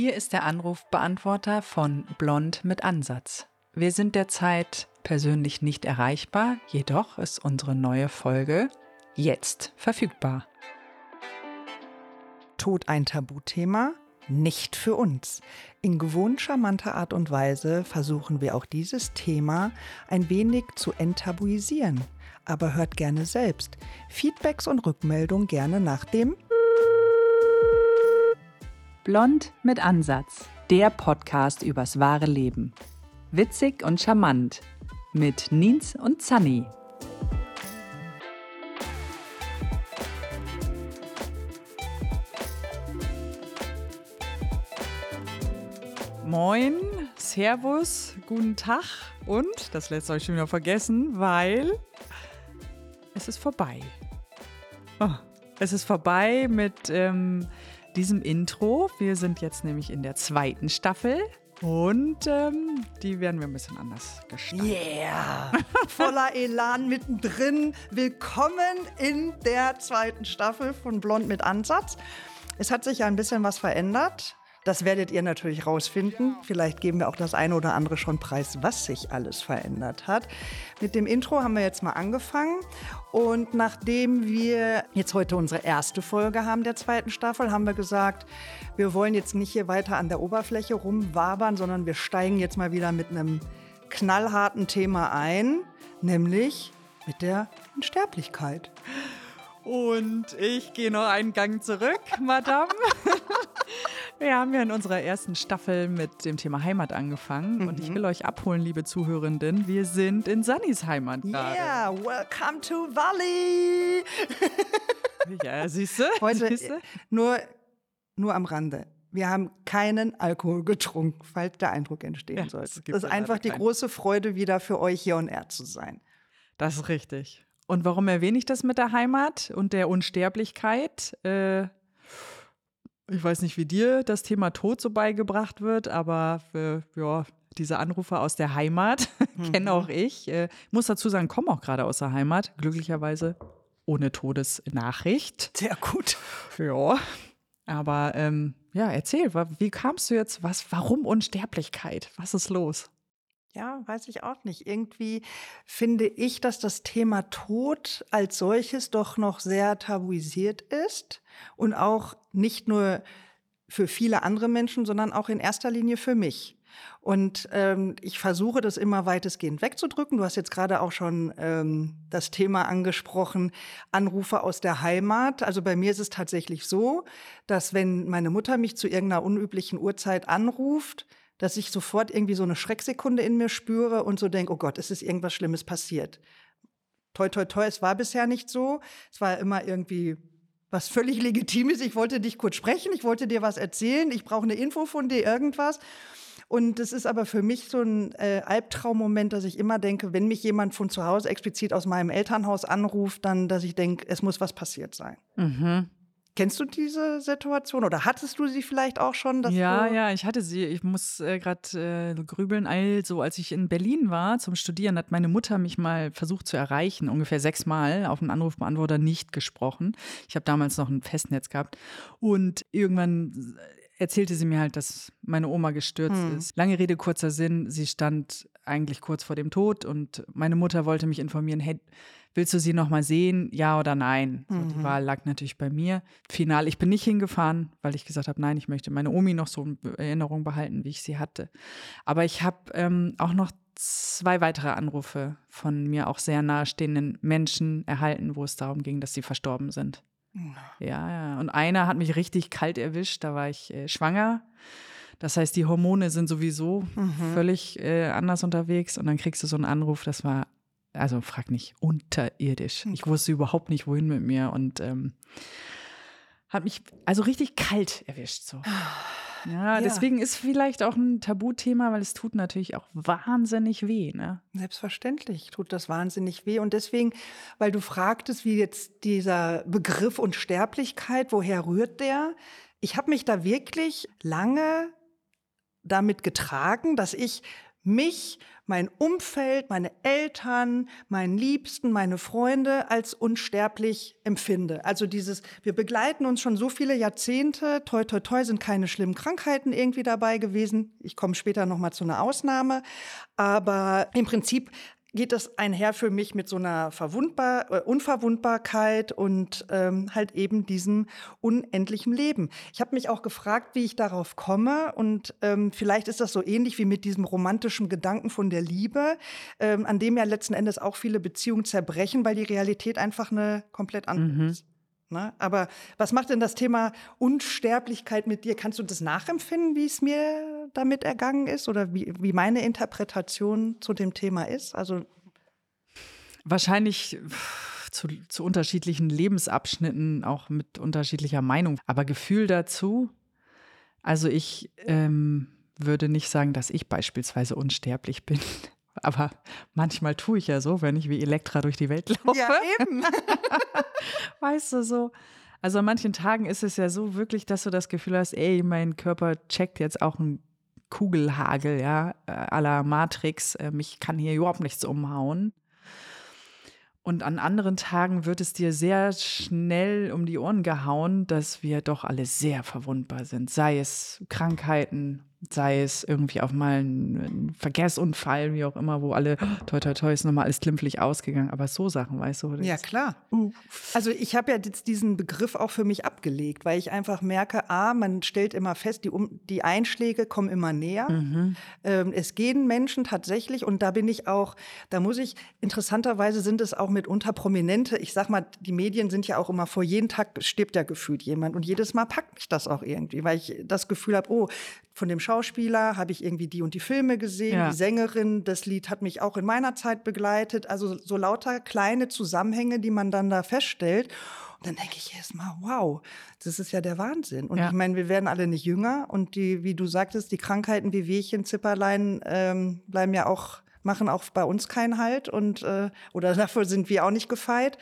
Hier ist der Anrufbeantworter von Blond mit Ansatz. Wir sind derzeit persönlich nicht erreichbar, jedoch ist unsere neue Folge jetzt verfügbar. Tod ein Tabuthema? Nicht für uns. In gewohnt charmanter Art und Weise versuchen wir auch dieses Thema ein wenig zu enttabuisieren. Aber hört gerne selbst. Feedbacks und Rückmeldungen gerne nach dem Blond mit Ansatz, der Podcast übers wahre Leben. Witzig und charmant mit Nins und Sunny. Moin, Servus, guten Tag und, das letzte euch schon wieder vergessen, weil es ist vorbei. Oh, es ist vorbei mit ähm, diesem Intro. Wir sind jetzt nämlich in der zweiten Staffel. Und ähm, die werden wir ein bisschen anders gestalten. Yeah! Voller Elan mittendrin. Willkommen in der zweiten Staffel von Blond mit Ansatz. Es hat sich ja ein bisschen was verändert. Das werdet ihr natürlich rausfinden. Vielleicht geben wir auch das eine oder andere schon preis, was sich alles verändert hat. Mit dem Intro haben wir jetzt mal angefangen. Und nachdem wir jetzt heute unsere erste Folge haben der zweiten Staffel, haben wir gesagt, wir wollen jetzt nicht hier weiter an der Oberfläche rumwabern, sondern wir steigen jetzt mal wieder mit einem knallharten Thema ein, nämlich mit der Unsterblichkeit. Und ich gehe noch einen Gang zurück, Madame. Wir haben ja in unserer ersten Staffel mit dem Thema Heimat angefangen mhm. und ich will euch abholen, liebe Zuhörenden. Wir sind in Sannys Heimat gerade. Yeah, welcome to Valley. ja, siehst du? Heute siehste? nur nur am Rande. Wir haben keinen Alkohol getrunken, falls der Eindruck entstehen ja, sollte. Das ist einfach die große Freude, wieder für euch hier on air zu sein. Das ist richtig. Und warum erwähne ich das mit der Heimat und der Unsterblichkeit? Äh, ich weiß nicht, wie dir das Thema Tod so beigebracht wird, aber für, ja, diese Anrufe aus der Heimat mhm. kenne auch ich. Äh, muss dazu sagen, komme auch gerade aus der Heimat, glücklicherweise ohne Todesnachricht. Sehr gut. Ja, aber ähm, ja, erzähl, wie kamst du jetzt? Was? Warum Unsterblichkeit? Was ist los? Ja, weiß ich auch nicht. Irgendwie finde ich, dass das Thema Tod als solches doch noch sehr tabuisiert ist und auch nicht nur für viele andere Menschen, sondern auch in erster Linie für mich. Und ähm, ich versuche das immer weitestgehend wegzudrücken. Du hast jetzt gerade auch schon ähm, das Thema angesprochen, Anrufe aus der Heimat. Also bei mir ist es tatsächlich so, dass wenn meine Mutter mich zu irgendeiner unüblichen Uhrzeit anruft, dass ich sofort irgendwie so eine Schrecksekunde in mir spüre und so denke, oh Gott, es ist irgendwas Schlimmes passiert. Toi, toi, toi, es war bisher nicht so. Es war immer irgendwie was völlig Legitimes. Ich wollte dich kurz sprechen, ich wollte dir was erzählen, ich brauche eine Info von dir, irgendwas. Und das ist aber für mich so ein äh, Albtraummoment, dass ich immer denke, wenn mich jemand von zu Hause explizit aus meinem Elternhaus anruft, dann, dass ich denke, es muss was passiert sein. Mhm. Kennst du diese Situation oder hattest du sie vielleicht auch schon? ja, ja, ich hatte sie. Ich muss äh, gerade äh, grübeln. Also, als ich in Berlin war zum Studieren, hat meine Mutter mich mal versucht zu erreichen, ungefähr sechsmal auf einen Anrufbeantworter nicht gesprochen. Ich habe damals noch ein Festnetz gehabt und irgendwann erzählte sie mir halt, dass meine Oma gestürzt hm. ist. Lange Rede, kurzer Sinn, sie stand eigentlich kurz vor dem Tod und meine Mutter wollte mich informieren, hey, willst du sie noch mal sehen, ja oder nein? So, Die mhm. Wahl lag natürlich bei mir. Final, ich bin nicht hingefahren, weil ich gesagt habe, nein, ich möchte meine Omi noch so in Erinnerung behalten, wie ich sie hatte. Aber ich habe ähm, auch noch zwei weitere Anrufe von mir auch sehr nahestehenden Menschen erhalten, wo es darum ging, dass sie verstorben sind. Ja, ja. Und einer hat mich richtig kalt erwischt. Da war ich äh, schwanger. Das heißt, die Hormone sind sowieso mhm. völlig äh, anders unterwegs. Und dann kriegst du so einen Anruf, das war, also frag nicht, unterirdisch. Ich wusste überhaupt nicht, wohin mit mir. Und ähm, hat mich also richtig kalt erwischt. So. Ja, ja, deswegen ist vielleicht auch ein Tabuthema, weil es tut natürlich auch wahnsinnig weh. Ne? Selbstverständlich tut das wahnsinnig weh. Und deswegen, weil du fragtest, wie jetzt dieser Begriff Unsterblichkeit, woher rührt der? Ich habe mich da wirklich lange damit getragen, dass ich mich, mein Umfeld, meine Eltern, meinen Liebsten, meine Freunde als unsterblich empfinde. Also dieses, wir begleiten uns schon so viele Jahrzehnte, toi toi toi sind keine schlimmen Krankheiten irgendwie dabei gewesen. Ich komme später noch mal zu einer Ausnahme, aber im Prinzip geht das einher für mich mit so einer Verwundbar äh, Unverwundbarkeit und ähm, halt eben diesem unendlichen Leben. Ich habe mich auch gefragt, wie ich darauf komme und ähm, vielleicht ist das so ähnlich wie mit diesem romantischen Gedanken von der Liebe, ähm, an dem ja letzten Endes auch viele Beziehungen zerbrechen, weil die Realität einfach eine komplett andere mhm. ist. Ne? Aber was macht denn das Thema Unsterblichkeit mit dir? Kannst du das nachempfinden, wie es mir damit ergangen ist oder wie, wie meine Interpretation zu dem Thema ist? Also wahrscheinlich zu, zu unterschiedlichen Lebensabschnitten, auch mit unterschiedlicher Meinung. Aber Gefühl dazu, also ich ähm, würde nicht sagen, dass ich beispielsweise unsterblich bin. Aber manchmal tue ich ja so, wenn ich wie Elektra durch die Welt laufe. Ja, eben. weißt du, so. Also an manchen Tagen ist es ja so wirklich, dass du das Gefühl hast, ey, mein Körper checkt jetzt auch einen Kugelhagel, ja, äh, à la Matrix. Äh, mich kann hier überhaupt nichts umhauen. Und an anderen Tagen wird es dir sehr schnell um die Ohren gehauen, dass wir doch alle sehr verwundbar sind. Sei es Krankheiten, sei es irgendwie auf mal ein, Verkehrsunfall, wie auch immer, wo alle, toi, toi, toi, ist nochmal alles glimpflich ausgegangen. Aber so Sachen, weißt du? Ja, klar. Also ich habe ja jetzt diesen Begriff auch für mich abgelegt, weil ich einfach merke, a, man stellt immer fest, die, um, die Einschläge kommen immer näher. Mhm. Ähm, es gehen Menschen tatsächlich und da bin ich auch, da muss ich, interessanterweise sind es auch mitunter Prominente, ich sag mal, die Medien sind ja auch immer vor jeden Tag stirbt ja gefühlt jemand und jedes Mal packt mich das auch irgendwie, weil ich das Gefühl habe, oh, von dem Schauspieler habe ich irgendwie die und die Filme gesehen, ja. die Sängerin, das Lied hat mich auch in meiner Zeit begleitet. Also so lauter kleine Zusammenhänge, die man dann da feststellt. Und dann denke ich erstmal, wow, das ist ja der Wahnsinn. Und ja. ich meine, wir werden alle nicht jünger und die, wie du sagtest, die Krankheiten wie Wehchen, Zipperlein ähm, bleiben ja auch, machen auch bei uns keinen Halt und äh, oder dafür sind wir auch nicht gefeit.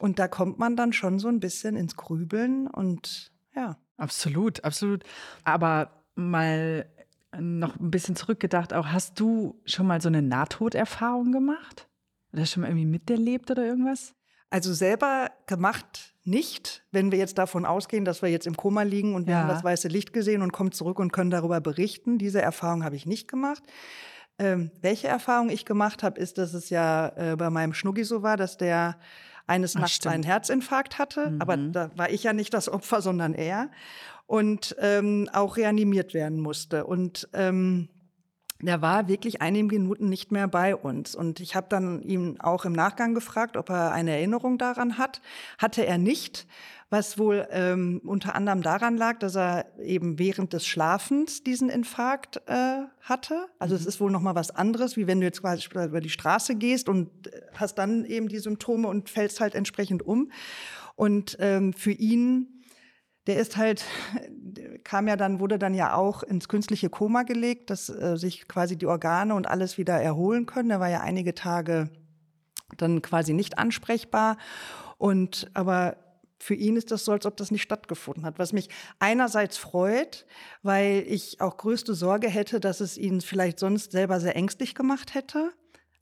Und da kommt man dann schon so ein bisschen ins Grübeln und ja. Absolut, absolut. Aber mal noch ein bisschen zurückgedacht, auch hast du schon mal so eine Nahtoderfahrung gemacht? Oder schon mal irgendwie miterlebt oder irgendwas? Also selber gemacht nicht, wenn wir jetzt davon ausgehen, dass wir jetzt im Koma liegen und wir ja. haben das weiße Licht gesehen und kommen zurück und können darüber berichten. Diese Erfahrung habe ich nicht gemacht. Ähm, welche Erfahrung ich gemacht habe, ist, dass es ja äh, bei meinem Schnuggi so war, dass der eines Ach, Nachts stimmt. einen Herzinfarkt hatte. Mhm. Aber da war ich ja nicht das Opfer, sondern er und ähm, auch reanimiert werden musste. Und ähm, der war wirklich einige Minuten nicht mehr bei uns. Und ich habe dann ihn auch im Nachgang gefragt, ob er eine Erinnerung daran hat. Hatte er nicht, was wohl ähm, unter anderem daran lag, dass er eben während des Schlafens diesen Infarkt äh, hatte. Also mhm. es ist wohl noch mal was anderes, wie wenn du jetzt quasi über die Straße gehst und äh, hast dann eben die Symptome und fällst halt entsprechend um. Und ähm, für ihn der ist halt, kam ja dann, wurde dann ja auch ins künstliche Koma gelegt, dass äh, sich quasi die Organe und alles wieder erholen können. Er war ja einige Tage dann quasi nicht ansprechbar. Und aber für ihn ist das so, als ob das nicht stattgefunden hat. Was mich einerseits freut, weil ich auch größte Sorge hätte, dass es ihn vielleicht sonst selber sehr ängstlich gemacht hätte.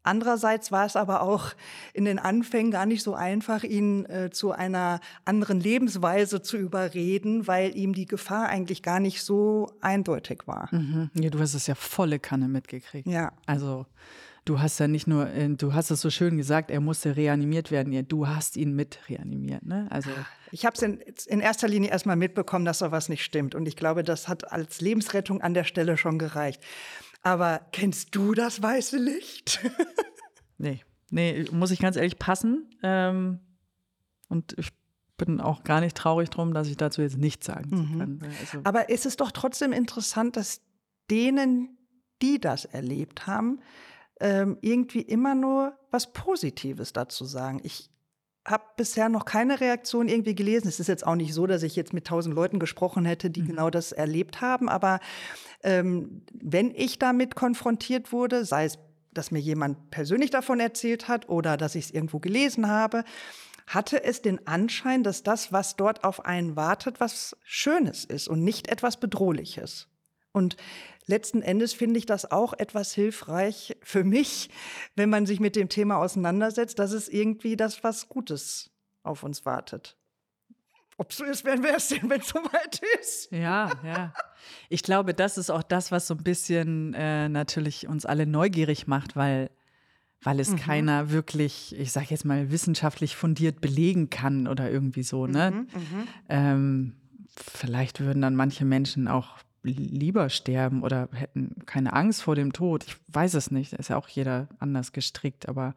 Andererseits war es aber auch in den Anfängen gar nicht so einfach, ihn äh, zu einer anderen Lebensweise zu überreden, weil ihm die Gefahr eigentlich gar nicht so eindeutig war. Mhm. Ja, du hast es ja volle Kanne mitgekriegt. Ja. Also du hast ja nicht nur, äh, du hast es so schön gesagt, er musste reanimiert werden. Ja, du hast ihn mit reanimiert, ne? Also ich habe es in, in erster Linie erstmal mitbekommen, dass da was nicht stimmt. Und ich glaube, das hat als Lebensrettung an der Stelle schon gereicht. Aber kennst du das weiße Licht? nee, nee, muss ich ganz ehrlich passen. Ähm, und ich bin auch gar nicht traurig drum, dass ich dazu jetzt nichts sagen mhm. kann. Also Aber ist es doch trotzdem interessant, dass denen, die das erlebt haben, ähm, irgendwie immer nur was Positives dazu sagen. Ich habe bisher noch keine Reaktion irgendwie gelesen. Es ist jetzt auch nicht so, dass ich jetzt mit tausend Leuten gesprochen hätte, die mhm. genau das erlebt haben. Aber ähm, wenn ich damit konfrontiert wurde, sei es, dass mir jemand persönlich davon erzählt hat oder dass ich es irgendwo gelesen habe, hatte es den Anschein, dass das, was dort auf einen wartet, was Schönes ist und nicht etwas Bedrohliches. Und letzten Endes finde ich das auch etwas hilfreich für mich, wenn man sich mit dem Thema auseinandersetzt, dass es irgendwie das was Gutes auf uns wartet. Ob so ist, wenn wäre es denn, wenn es soweit ist? Ja, ja. Ich glaube, das ist auch das, was so ein bisschen äh, natürlich uns alle neugierig macht, weil, weil es mhm. keiner wirklich, ich sage jetzt mal, wissenschaftlich fundiert belegen kann oder irgendwie so. Ne? Mhm, mhm. ähm, vielleicht würden dann manche Menschen auch lieber sterben oder hätten keine Angst vor dem Tod. Ich weiß es nicht. Da ist ja auch jeder anders gestrickt, aber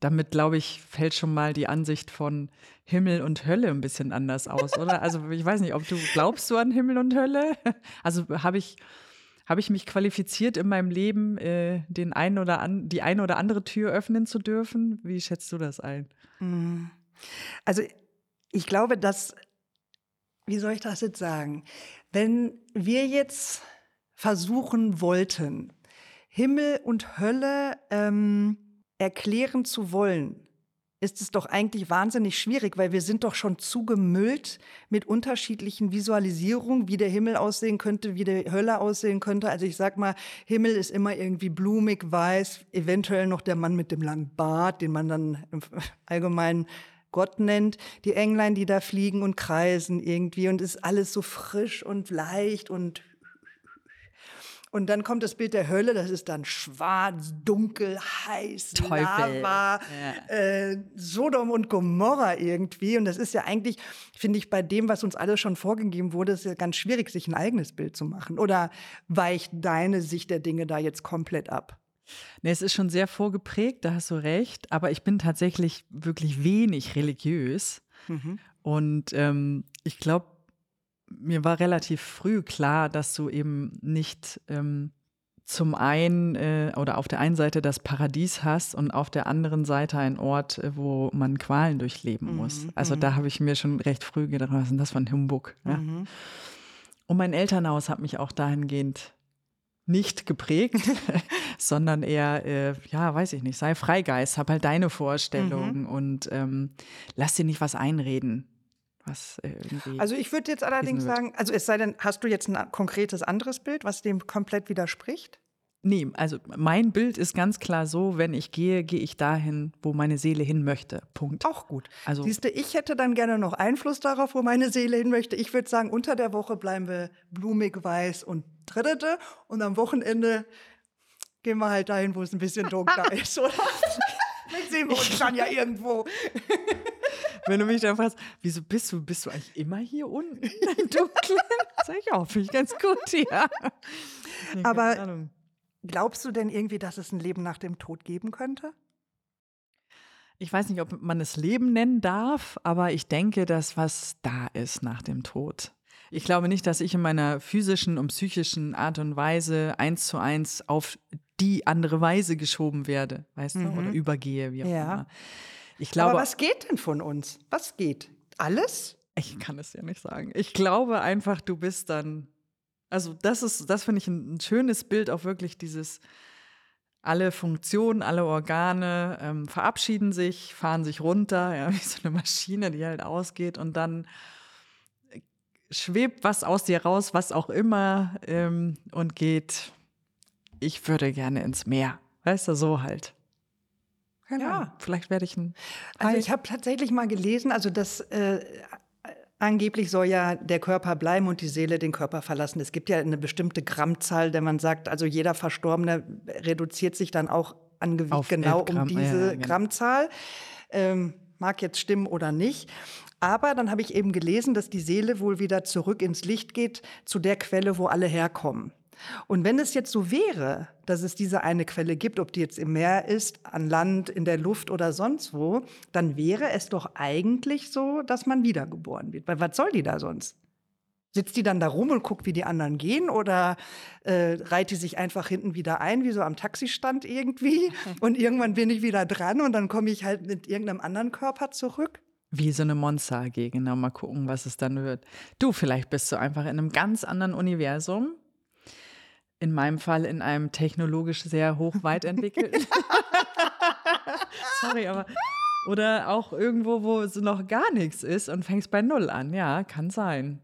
damit, glaube ich, fällt schon mal die Ansicht von Himmel und Hölle ein bisschen anders aus, oder? Also ich weiß nicht, ob du glaubst du an Himmel und Hölle? Also habe ich, hab ich mich qualifiziert in meinem Leben, äh, den einen oder an, die eine oder andere Tür öffnen zu dürfen? Wie schätzt du das ein? Hm. Also ich glaube, dass, wie soll ich das jetzt sagen? Wenn wir jetzt versuchen wollten, Himmel und Hölle ähm, erklären zu wollen, ist es doch eigentlich wahnsinnig schwierig, weil wir sind doch schon zugemüllt mit unterschiedlichen Visualisierungen, wie der Himmel aussehen könnte, wie die Hölle aussehen könnte. Also ich sag mal, Himmel ist immer irgendwie blumig, weiß, eventuell noch der Mann mit dem langen Bart, den man dann im Allgemeinen Gott nennt, die Englein, die da fliegen und kreisen irgendwie und ist alles so frisch und leicht und und dann kommt das Bild der Hölle, das ist dann schwarz, dunkel, heiß, Teufel. Lava, ja. äh, Sodom und Gomorra irgendwie. Und das ist ja eigentlich, finde ich, bei dem, was uns alles schon vorgegeben wurde, ist ja ganz schwierig, sich ein eigenes Bild zu machen. Oder weicht deine Sicht der Dinge da jetzt komplett ab? Nee, es ist schon sehr vorgeprägt, da hast du recht. Aber ich bin tatsächlich wirklich wenig religiös. Mhm. Und ähm, ich glaube, mir war relativ früh klar, dass du eben nicht ähm, zum einen äh, oder auf der einen Seite das Paradies hast und auf der anderen Seite ein Ort, äh, wo man Qualen durchleben muss. Mhm. Also da mhm. habe ich mir schon recht früh gedacht, was ist denn das von Humbug? Ja? Mhm. Und mein Elternhaus hat mich auch dahingehend nicht geprägt, sondern eher, äh, ja, weiß ich nicht, sei Freigeist, hab halt deine Vorstellungen mhm. und ähm, lass dir nicht was einreden was äh, irgendwie. Also ich würde jetzt allerdings sagen, also es sei denn, hast du jetzt ein konkretes anderes Bild, was dem komplett widerspricht? Nee, also mein Bild ist ganz klar so, wenn ich gehe, gehe ich dahin, wo meine Seele hin möchte. Punkt. Auch gut. Also Siehst du, ich hätte dann gerne noch Einfluss darauf, wo meine Seele hin möchte. Ich würde sagen, unter der Woche bleiben wir blumig, weiß und und am Wochenende gehen wir halt dahin, wo es ein bisschen dunkler ist, oder? Dann sehen wir uns dann ja irgendwo. Wenn du mich dann fragst, wieso bist du, bist du eigentlich immer hier unten im Dunkeln? Sag ich auch, finde ich ganz gut, ja. Nee, Aber glaubst du denn irgendwie, dass es ein Leben nach dem Tod geben könnte? Ich weiß nicht, ob man es Leben nennen darf, aber ich denke, dass was da ist nach dem Tod. Ich glaube nicht, dass ich in meiner physischen und psychischen Art und Weise eins zu eins auf die andere Weise geschoben werde, weißt mhm. du, oder übergehe, wie auch ja. immer. Ich glaube, Aber was geht denn von uns? Was geht? Alles? Ich kann es ja nicht sagen. Ich glaube einfach, du bist dann. Also, das ist, das finde ich ein, ein, schönes Bild, auch wirklich dieses, alle Funktionen, alle Organe ähm, verabschieden sich, fahren sich runter, ja, wie so eine Maschine, die halt ausgeht und dann schwebt was aus dir raus, was auch immer, ähm, und geht, ich würde gerne ins Meer. Weißt du, so halt. Keine ja. Vielleicht werde ich ein. Also ich habe tatsächlich mal gelesen, also das äh, angeblich soll ja der Körper bleiben und die Seele den Körper verlassen. Es gibt ja eine bestimmte Grammzahl, der man sagt, also jeder Verstorbene reduziert sich dann auch an Gewicht genau um diese ja, genau. Grammzahl. Ähm, mag jetzt stimmen oder nicht. Aber dann habe ich eben gelesen, dass die Seele wohl wieder zurück ins Licht geht, zu der Quelle, wo alle herkommen. Und wenn es jetzt so wäre, dass es diese eine Quelle gibt, ob die jetzt im Meer ist, an Land, in der Luft oder sonst wo, dann wäre es doch eigentlich so, dass man wiedergeboren wird. Weil was soll die da sonst? Sitzt die dann da rum und guckt, wie die anderen gehen? Oder äh, reiht die sich einfach hinten wieder ein, wie so am Taxistand irgendwie? Und irgendwann bin ich wieder dran und dann komme ich halt mit irgendeinem anderen Körper zurück? Wie so eine Monster AG, genau, mal gucken, was es dann wird. Du, vielleicht bist du einfach in einem ganz anderen Universum in meinem Fall in einem technologisch sehr hoch weit entwickelten. Sorry, aber. Oder auch irgendwo, wo es noch gar nichts ist und fängst bei Null an. Ja, kann sein.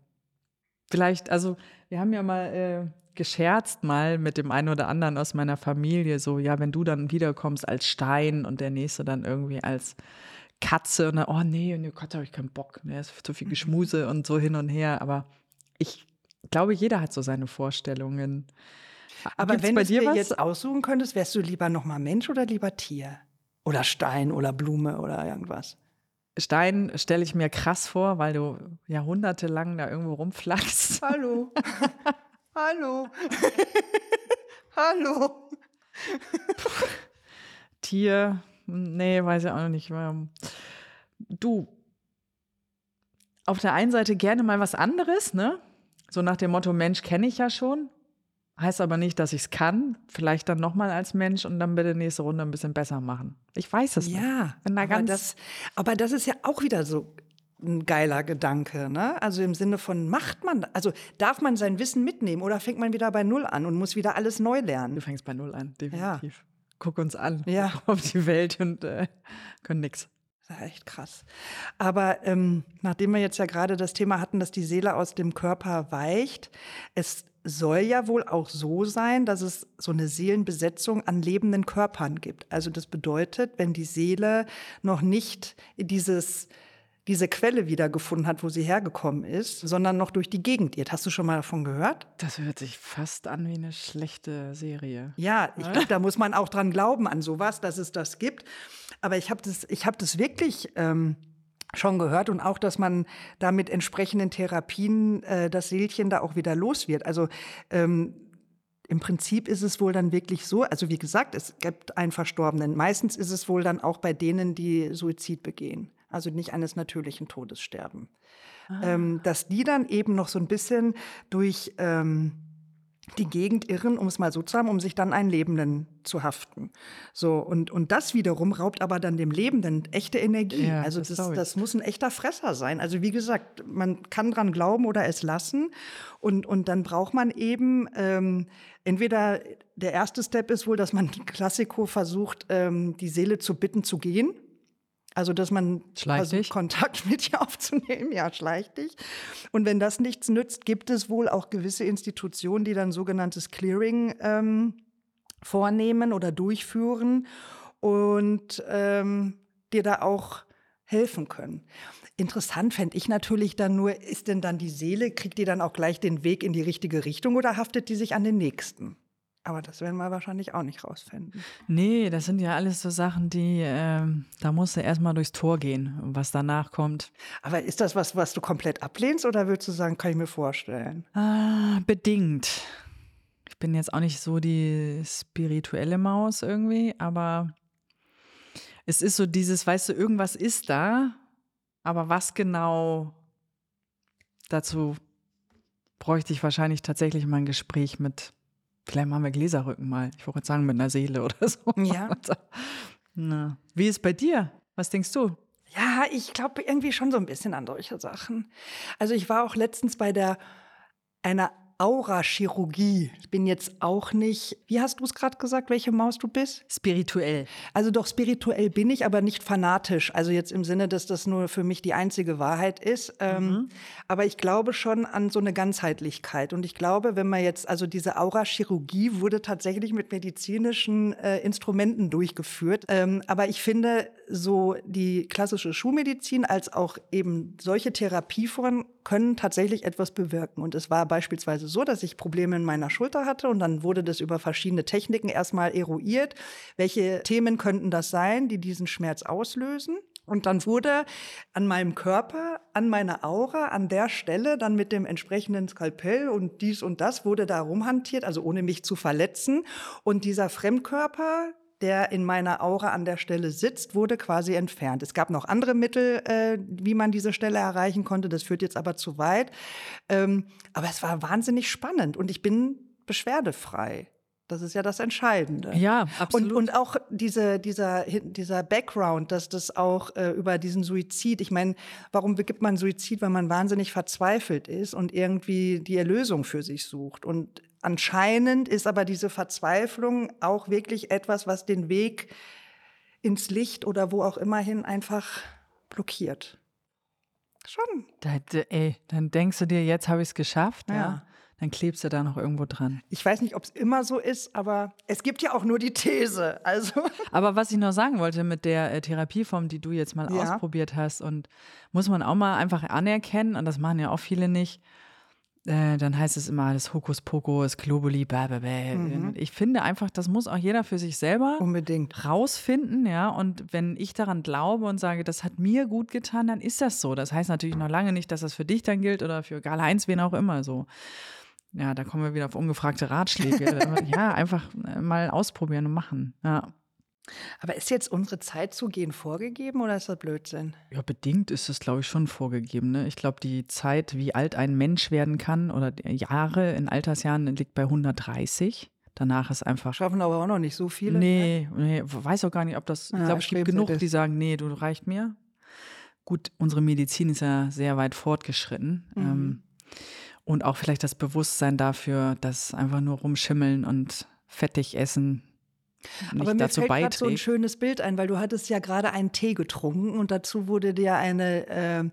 vielleicht, also wir haben ja mal äh, gescherzt mal mit dem einen oder anderen aus meiner Familie, so, ja, wenn du dann wiederkommst als Stein und der nächste dann irgendwie als Katze und dann, oh nee, nee Gott, habe ich keinen Bock, ne, ist zu viel Geschmuse und so hin und her. Aber ich glaube, jeder hat so seine Vorstellungen. Aber Gibt's wenn du dir was? jetzt aussuchen könntest, wärst du lieber nochmal Mensch oder lieber Tier? Oder Stein oder Blume oder irgendwas? Stein stelle ich mir krass vor, weil du jahrhundertelang da irgendwo rumflackst. Hallo. Hallo. Hallo. Tier, nee, weiß ich auch noch nicht. Du, auf der einen Seite gerne mal was anderes, ne? So nach dem Motto, Mensch kenne ich ja schon. Heißt aber nicht, dass ich es kann. Vielleicht dann nochmal als Mensch und dann bitte nächste Runde ein bisschen besser machen. Ich weiß es ja, nicht. aber, das, aber das ist ja auch wieder so ein geiler Gedanke. Ne? Also im Sinne von, macht man, also darf man sein Wissen mitnehmen oder fängt man wieder bei Null an und muss wieder alles neu lernen? Du fängst bei Null an, definitiv. Ja. Guck uns an, ja. auf die Welt und äh, können nix. Ist echt krass. Aber ähm, nachdem wir jetzt ja gerade das Thema hatten, dass die Seele aus dem Körper weicht, es soll ja wohl auch so sein, dass es so eine Seelenbesetzung an lebenden Körpern gibt. Also das bedeutet, wenn die Seele noch nicht dieses diese Quelle wiedergefunden hat, wo sie hergekommen ist, sondern noch durch die Gegend irrt. Hast du schon mal davon gehört? Das hört sich fast an wie eine schlechte Serie. Ja, ich glaube, da muss man auch dran glauben, an sowas, dass es das gibt. Aber ich habe das, hab das wirklich ähm, schon gehört und auch, dass man da mit entsprechenden Therapien äh, das Seelchen da auch wieder los wird. Also ähm, im Prinzip ist es wohl dann wirklich so, also wie gesagt, es gibt einen Verstorbenen. Meistens ist es wohl dann auch bei denen, die Suizid begehen also nicht eines natürlichen Todes sterben. Ah. Ähm, dass die dann eben noch so ein bisschen durch ähm, die Gegend irren, um es mal so zu haben, um sich dann einen Lebenden zu haften. So, und, und das wiederum raubt aber dann dem Lebenden echte Energie. Ja, also das, das, das, muss ein echter Fresser sein. Also wie gesagt, man kann dran glauben oder es lassen. Und, und dann braucht man eben ähm, entweder der erste Step ist wohl, dass man Klassiko versucht, ähm, die Seele zu bitten zu gehen. Also, dass man versucht, Kontakt mit ihr aufzunehmen, ja, schleicht dich. Und wenn das nichts nützt, gibt es wohl auch gewisse Institutionen, die dann sogenanntes Clearing ähm, vornehmen oder durchführen und ähm, dir da auch helfen können. Interessant fände ich natürlich dann nur, ist denn dann die Seele, kriegt die dann auch gleich den Weg in die richtige Richtung oder haftet die sich an den nächsten? Aber das werden wir wahrscheinlich auch nicht rausfinden. Nee, das sind ja alles so Sachen, die, äh, da musst du erstmal durchs Tor gehen, was danach kommt. Aber ist das was, was du komplett ablehnst oder würdest du sagen, kann ich mir vorstellen? Ah, bedingt. Ich bin jetzt auch nicht so die spirituelle Maus irgendwie, aber es ist so dieses, weißt du, irgendwas ist da, aber was genau dazu bräuchte ich wahrscheinlich tatsächlich mal ein Gespräch mit Vielleicht machen wir Gläserrücken mal. Ich wollte sagen, mit einer Seele oder so. Ja. Na. Wie ist bei dir? Was denkst du? Ja, ich glaube irgendwie schon so ein bisschen an solche Sachen. Also ich war auch letztens bei der einer Aurachirurgie. Ich bin jetzt auch nicht, wie hast du es gerade gesagt, welche Maus du bist? Spirituell. Also doch spirituell bin ich, aber nicht fanatisch. Also jetzt im Sinne, dass das nur für mich die einzige Wahrheit ist. Ähm, mhm. aber ich glaube schon an so eine Ganzheitlichkeit. Und ich glaube, wenn man jetzt, also diese Aurachirurgie wurde tatsächlich mit medizinischen äh, Instrumenten durchgeführt. Ähm, aber ich finde, so die klassische Schulmedizin als auch eben solche Therapieformen können tatsächlich etwas bewirken. Und es war beispielsweise so, dass ich Probleme in meiner Schulter hatte und dann wurde das über verschiedene Techniken erstmal eruiert. Welche Themen könnten das sein, die diesen Schmerz auslösen? Und dann wurde an meinem Körper, an meiner Aura, an der Stelle dann mit dem entsprechenden Skalpell und dies und das wurde da rumhantiert, also ohne mich zu verletzen. Und dieser Fremdkörper, der in meiner Aura an der Stelle sitzt, wurde quasi entfernt. Es gab noch andere Mittel, äh, wie man diese Stelle erreichen konnte. Das führt jetzt aber zu weit. Ähm, aber es war wahnsinnig spannend und ich bin beschwerdefrei. Das ist ja das Entscheidende. Ja, absolut. Und, und auch diese, dieser, dieser Background, dass das auch äh, über diesen Suizid, ich meine, warum begibt man Suizid, wenn man wahnsinnig verzweifelt ist und irgendwie die Erlösung für sich sucht? Und Anscheinend ist aber diese Verzweiflung auch wirklich etwas, was den Weg ins Licht oder wo auch immer hin einfach blockiert. Schon. Da, ey, dann denkst du dir, jetzt habe ich es geschafft, ja. Ja. Dann klebst du da noch irgendwo dran. Ich weiß nicht, ob es immer so ist, aber es gibt ja auch nur die These. Also Aber was ich noch sagen wollte mit der äh, Therapieform, die du jetzt mal Ja. ausprobiert hast, und muss man auch mal einfach anerkennen, und das machen ja auch viele nicht, äh, dann heißt es immer das Hokuspokus, Globuli, bäh. Mhm. Ich finde einfach, das muss auch jeder für sich selber unbedingt. rausfinden, ja. Und wenn ich daran glaube und sage, das hat mir gut getan, dann ist das so. Das heißt natürlich noch lange nicht, dass das für dich dann gilt oder für Karl-Heinz, wen auch immer so. Ja, da kommen wir wieder auf ungefragte Ratschläge. ja, einfach äh, mal ausprobieren und machen. Ja. Aber ist jetzt unsere Zeit zu gehen vorgegeben oder ist das Blödsinn? Ja, bedingt ist es, glaube ich, schon vorgegeben. Ne? Ich glaube, die Zeit, wie alt ein Mensch werden kann oder Jahre in Altersjahren, liegt bei 130. Danach ist einfach. Schaffen aber auch noch nicht so viele. ne? Nee, nee, weiß auch gar nicht, ob das. Ich Ja, glaube, es gibt genug, die sagen, nee, du reicht mir. Gut, unsere Medizin ist ja sehr weit fortgeschritten. Mhm. Ähm, und auch vielleicht das Bewusstsein dafür, dass einfach nur rumschimmeln und fettig essen Aber mir fällt gerade so ein schönes Bild ein, weil du hattest ja gerade einen Tee getrunken und dazu wurde dir eine ähm,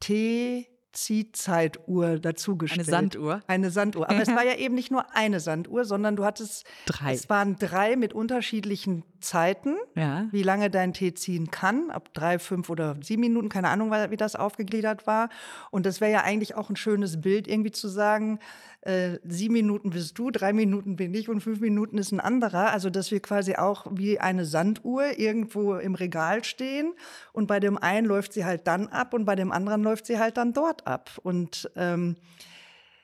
Tee-Ziehzeituhr dazugestellt. Eine Sanduhr. Eine Sanduhr. Aber es war ja eben nicht nur eine Sanduhr, sondern du hattest Drei. Es waren drei mit unterschiedlichen Zeiten, Ja. wie lange dein Tee ziehen kann. Ab drei, fünf oder sieben Minuten, keine Ahnung, wie das aufgegliedert war. Und das wäre ja eigentlich auch ein schönes Bild, irgendwie zu sagen, äh, sieben Minuten bist du, drei Minuten bin ich und fünf Minuten ist ein anderer. Also, dass wir quasi auch wie eine Sanduhr irgendwo im Regal stehen und bei dem einen läuft sie halt dann ab und bei dem anderen läuft sie halt dann dort ab. Und ähm,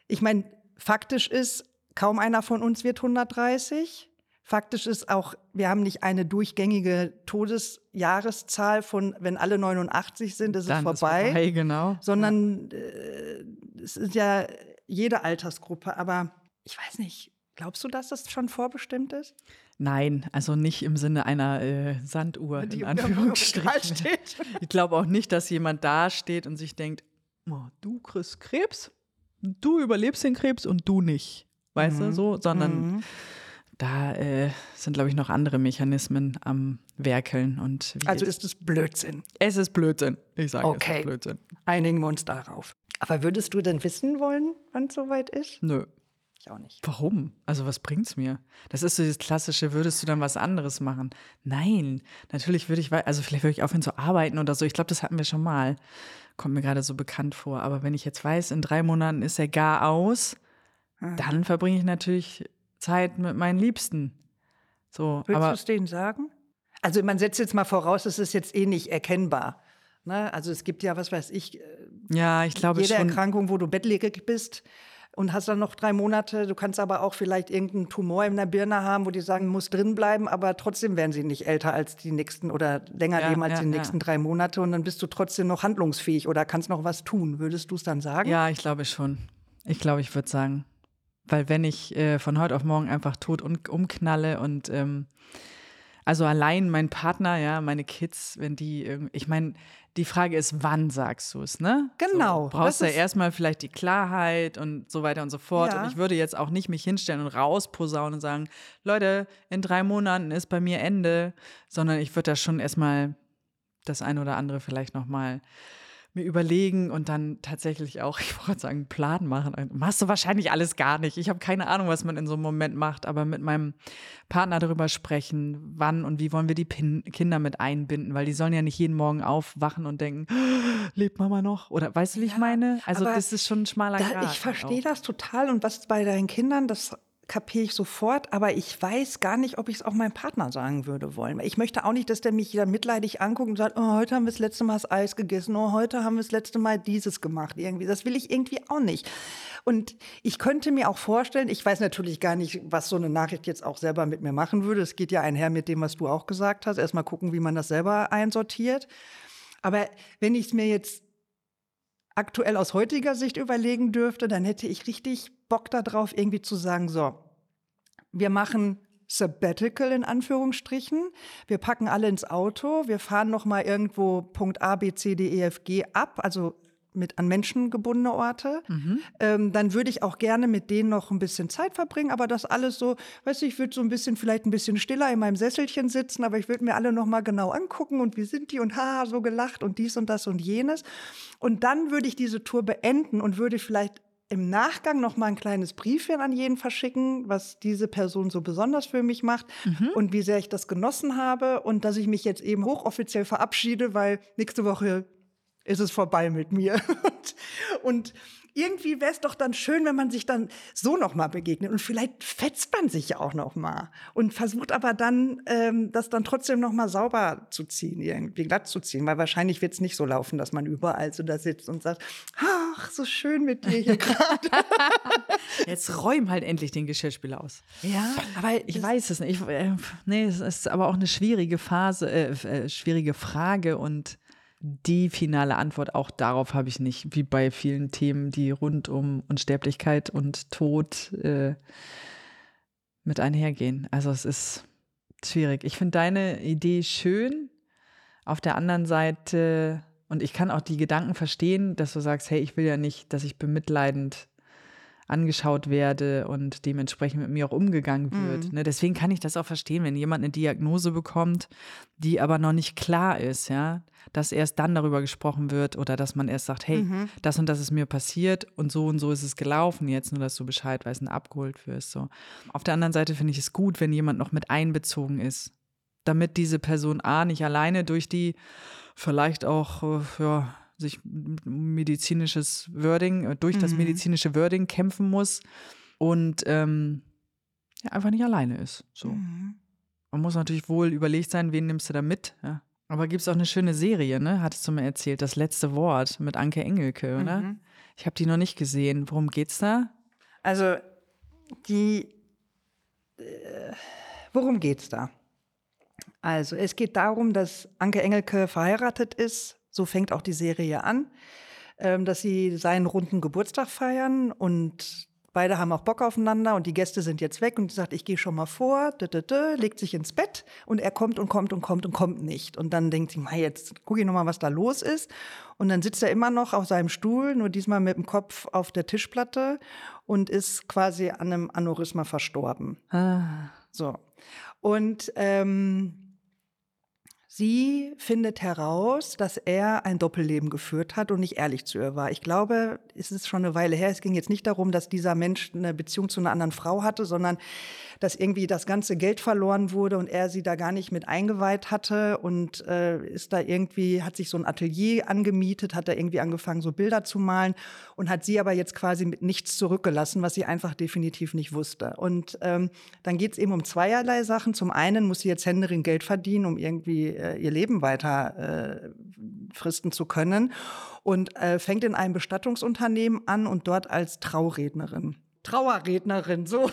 ich meine, faktisch ist, kaum einer von uns wird 130. Faktisch ist auch, wir haben nicht eine durchgängige Todesjahreszahl von, wenn alle 89 sind, ist Dann es ist vorbei vorbei, genau. sondern äh, es ist ja jede Altersgruppe. Aber ich weiß nicht, glaubst du, dass das schon vorbestimmt ist? Nein, also nicht im Sinne einer äh, Sanduhr, Die in Anführungsstrichen. Steht. Ich glaube auch nicht, dass jemand da steht und sich denkt, oh, du kriegst Krebs, du überlebst den Krebs und du nicht. Weißt du so? Sondern Mhm. Da äh, sind, glaube ich, noch andere Mechanismen am Werkeln. Und Also ist es Blödsinn. es ist Blödsinn. Ich sage, es Okay. ist Blödsinn. Einigen wir uns darauf. Aber würdest du denn wissen wollen, wann es soweit ist? Nö. Ich auch nicht. Warum? Also was bringt's mir? Das ist so dieses klassische, würdest du dann was anderes machen? Nein, natürlich würde ich, also vielleicht würde ich aufhören zu arbeiten oder so. Ich glaube, das hatten wir schon mal. Kommt mir gerade so bekannt vor. Aber wenn ich jetzt weiß, in drei Monaten ist er gar aus, Ah. dann verbringe ich natürlich Zeit mit meinen Liebsten. So, Würdest du es denen sagen? Also man setzt jetzt mal voraus, es ist jetzt eh nicht erkennbar. Ne? Also es gibt ja, was weiß ich, äh, ja, ich glaube jede schon. Erkrankung, wo du bettlägerig bist und hast dann noch drei Monate. Du kannst aber auch vielleicht irgendeinen Tumor in der Birne haben, wo die sagen, muss drin bleiben, aber trotzdem werden sie nicht älter als die nächsten oder länger Ja, leben als ja, die ja. nächsten drei Monate und dann bist du trotzdem noch handlungsfähig oder kannst noch was tun. Würdest du es dann sagen? Ja, ich glaube schon. Ich glaube, ich würde sagen. Weil wenn ich äh, von heute auf morgen einfach tot un- umknalle und ähm, also allein mein Partner, ja, meine Kids, wenn die irgendwie, ich meine, die Frage ist, wann sagst du es, ne? Genau, So, brauchst ist- erstmal vielleicht die Klarheit und so weiter und so fort. Ja. Und ich würde jetzt auch nicht mich hinstellen und rausposaunen und sagen, Leute, in drei Monaten ist bei mir Ende, sondern ich würde da schon erstmal das eine oder andere vielleicht nochmal mir überlegen und dann tatsächlich auch, ich wollte sagen, einen Plan machen. Machst du wahrscheinlich alles gar nicht. Ich habe keine Ahnung, was man in so einem Moment macht, aber mit meinem Partner darüber sprechen, wann und wie wollen wir die Pin Kinder mit einbinden, weil die sollen ja nicht jeden Morgen aufwachen und denken, lebt Mama noch? Oder weißt du, wie ich meine? Also das ist schon ein schmaler Da, Grat. ich verstehe das total und was bei deinen Kindern, das kapiere ich sofort, aber ich weiß gar nicht, ob ich es auch meinem Partner sagen würde wollen. Ich möchte auch nicht, dass der mich da mitleidig anguckt und sagt, oh, heute haben wir das letzte Mal das Eis gegessen, oh, heute haben wir das letzte Mal dieses gemacht. Irgendwie. Das will ich irgendwie auch nicht. Und ich könnte mir auch vorstellen, ich weiß natürlich gar nicht, was so eine Nachricht jetzt auch selber mit mir machen würde. Es geht ja einher mit dem, was du auch gesagt hast. Erstmal gucken, wie man das selber einsortiert. Aber wenn ich es mir jetzt aktuell aus heutiger Sicht überlegen dürfte, dann hätte ich richtig Bock darauf, irgendwie zu sagen, so, wir machen Sabbatical in Anführungsstrichen. Wir packen alle ins Auto, wir fahren noch mal irgendwo Punkt A, B, C, D, E, F, G ab, also mit an Menschen gebundene Orte. Mhm. Ähm, dann würde ich auch gerne mit denen noch ein bisschen Zeit verbringen, aber das alles so, weißt du, ich würde so ein bisschen, vielleicht ein bisschen stiller in meinem Sesselchen sitzen, aber ich würde mir alle noch mal genau angucken und wie sind die und haha, so gelacht und dies und das und jenes. Und dann würde ich diese Tour beenden und würde vielleicht im Nachgang noch mal ein kleines Briefchen an jeden verschicken, was diese Person so besonders für mich macht mhm. und wie sehr ich das genossen habe und dass ich mich jetzt eben hochoffiziell verabschiede, weil nächste Woche ist es vorbei mit mir. und, und irgendwie wäre es doch dann schön, wenn man sich dann so noch mal begegnet und vielleicht fetzt man sich ja auch noch mal und versucht aber dann ähm, das dann trotzdem noch mal sauber zu ziehen, irgendwie glatt zu ziehen, weil wahrscheinlich wird es nicht so laufen, dass man überall so da sitzt und sagt, ach, so schön mit dir hier gerade. Jetzt räum halt endlich den Geschirrspüler aus. Ja, aber ich weiß es nicht. Ich, äh, nee, es ist aber auch eine schwierige Phase, äh, äh, schwierige Frage und die finale Antwort auch darauf habe ich nicht, wie bei vielen Themen, die rund um Unsterblichkeit und Tod äh, mit einhergehen. Also es ist schwierig. Ich finde deine Idee schön. Auf der anderen Seite, und ich kann auch die Gedanken verstehen, dass du sagst, hey, ich will ja nicht, dass ich bemitleidend angeschaut werde und dementsprechend mit mir auch umgegangen wird. Mhm. Deswegen kann ich das auch verstehen, wenn jemand eine Diagnose bekommt, die aber noch nicht klar ist, ja, dass erst dann darüber gesprochen wird oder dass man erst sagt, hey, mhm. das und das ist mir passiert und so und so ist es gelaufen, jetzt nur, dass du Bescheid weißt und abgeholt wirst. So. Auf der anderen Seite finde ich es gut, wenn jemand noch mit einbezogen ist, damit diese Person A nicht alleine durch die vielleicht auch äh, ja, sich medizinisches Wording, äh, durch mhm. das medizinische Wording kämpfen muss und ähm, ja, einfach nicht alleine ist. So. Mhm. Man muss natürlich wohl überlegt sein, wen nimmst du da mit. Ja. Aber gibt es auch eine schöne Serie, ne? Hattest du mir erzählt, das letzte Wort mit Anke Engelke, oder? Mhm. Ich habe die noch nicht gesehen. Worum geht's da? Also, die. Äh, worum geht's da? Also, es geht darum, dass Anke Engelke verheiratet ist so fängt auch die Serie an, ähm, dass sie seinen runden Geburtstag feiern und beide haben auch Bock aufeinander und die Gäste sind jetzt weg und sie sagt, ich gehe schon mal vor, d -d -d, legt sich ins Bett und er kommt und kommt und kommt und kommt nicht. Und dann denkt sie, jetzt gucke ich noch mal, was da los ist. Und dann sitzt er immer noch auf seinem Stuhl, nur diesmal mit dem Kopf auf der Tischplatte und ist quasi an einem Aneurysma verstorben. Ah. So. Und ähm, Sie findet heraus, dass er ein Doppelleben geführt hat und nicht ehrlich zu ihr war. Ich glaube, es ist schon eine Weile her. Es ging jetzt nicht darum, dass dieser Mensch eine Beziehung zu einer anderen Frau hatte, sondern dass irgendwie das ganze Geld verloren wurde und er sie da gar nicht mit eingeweiht hatte und äh, ist da irgendwie, hat sich so ein Atelier angemietet, hat da irgendwie angefangen, so Bilder zu malen und hat sie aber jetzt quasi mit nichts zurückgelassen, was sie einfach definitiv nicht wusste. Und ähm, dann geht es eben um zweierlei Sachen. Zum einen muss sie jetzt Händerin Geld verdienen, um irgendwie äh, ihr Leben weiter äh, fristen zu können und äh, fängt in einem Bestattungsunternehmen an und dort als Traurednerin. Trauerrednerin, so.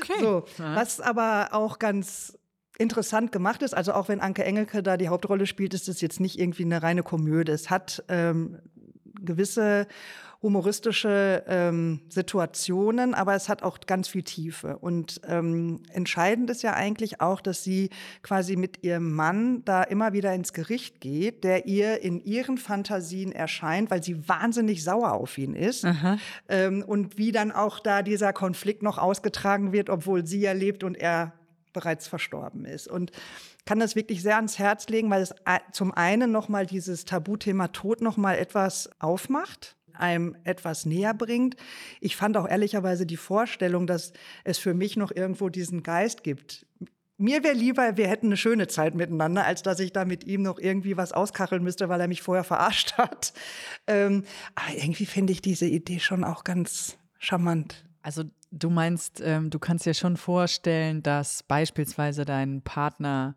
Okay. So, was aber auch ganz interessant gemacht ist, also auch wenn Anke Engelke da die Hauptrolle spielt, ist es jetzt nicht irgendwie eine reine Komödie. Es hat ähm, gewisse humoristische ähm, Situationen, aber es hat auch ganz viel Tiefe. Und ähm, entscheidend ist ja eigentlich auch, dass sie quasi mit ihrem Mann da immer wieder ins Gericht geht, der ihr in ihren Fantasien erscheint, weil sie wahnsinnig sauer auf ihn ist. Ähm, und wie dann auch da dieser Konflikt noch ausgetragen wird, obwohl sie ja lebt und er bereits verstorben ist. Und kann das wirklich sehr ans Herz legen, weil es äh, zum einen nochmal dieses Tabuthema Tod nochmal etwas aufmacht einem etwas näher bringt. Ich fand auch ehrlicherweise die Vorstellung, dass es für mich noch irgendwo diesen Geist gibt. Mir wäre lieber, wir hätten eine schöne Zeit miteinander, als dass ich da mit ihm noch irgendwie was auskacheln müsste, weil er mich vorher verarscht hat. Ähm, aber irgendwie finde ich diese Idee schon auch ganz charmant. Also du meinst, ähm, du kannst dir schon vorstellen, dass beispielsweise dein Partner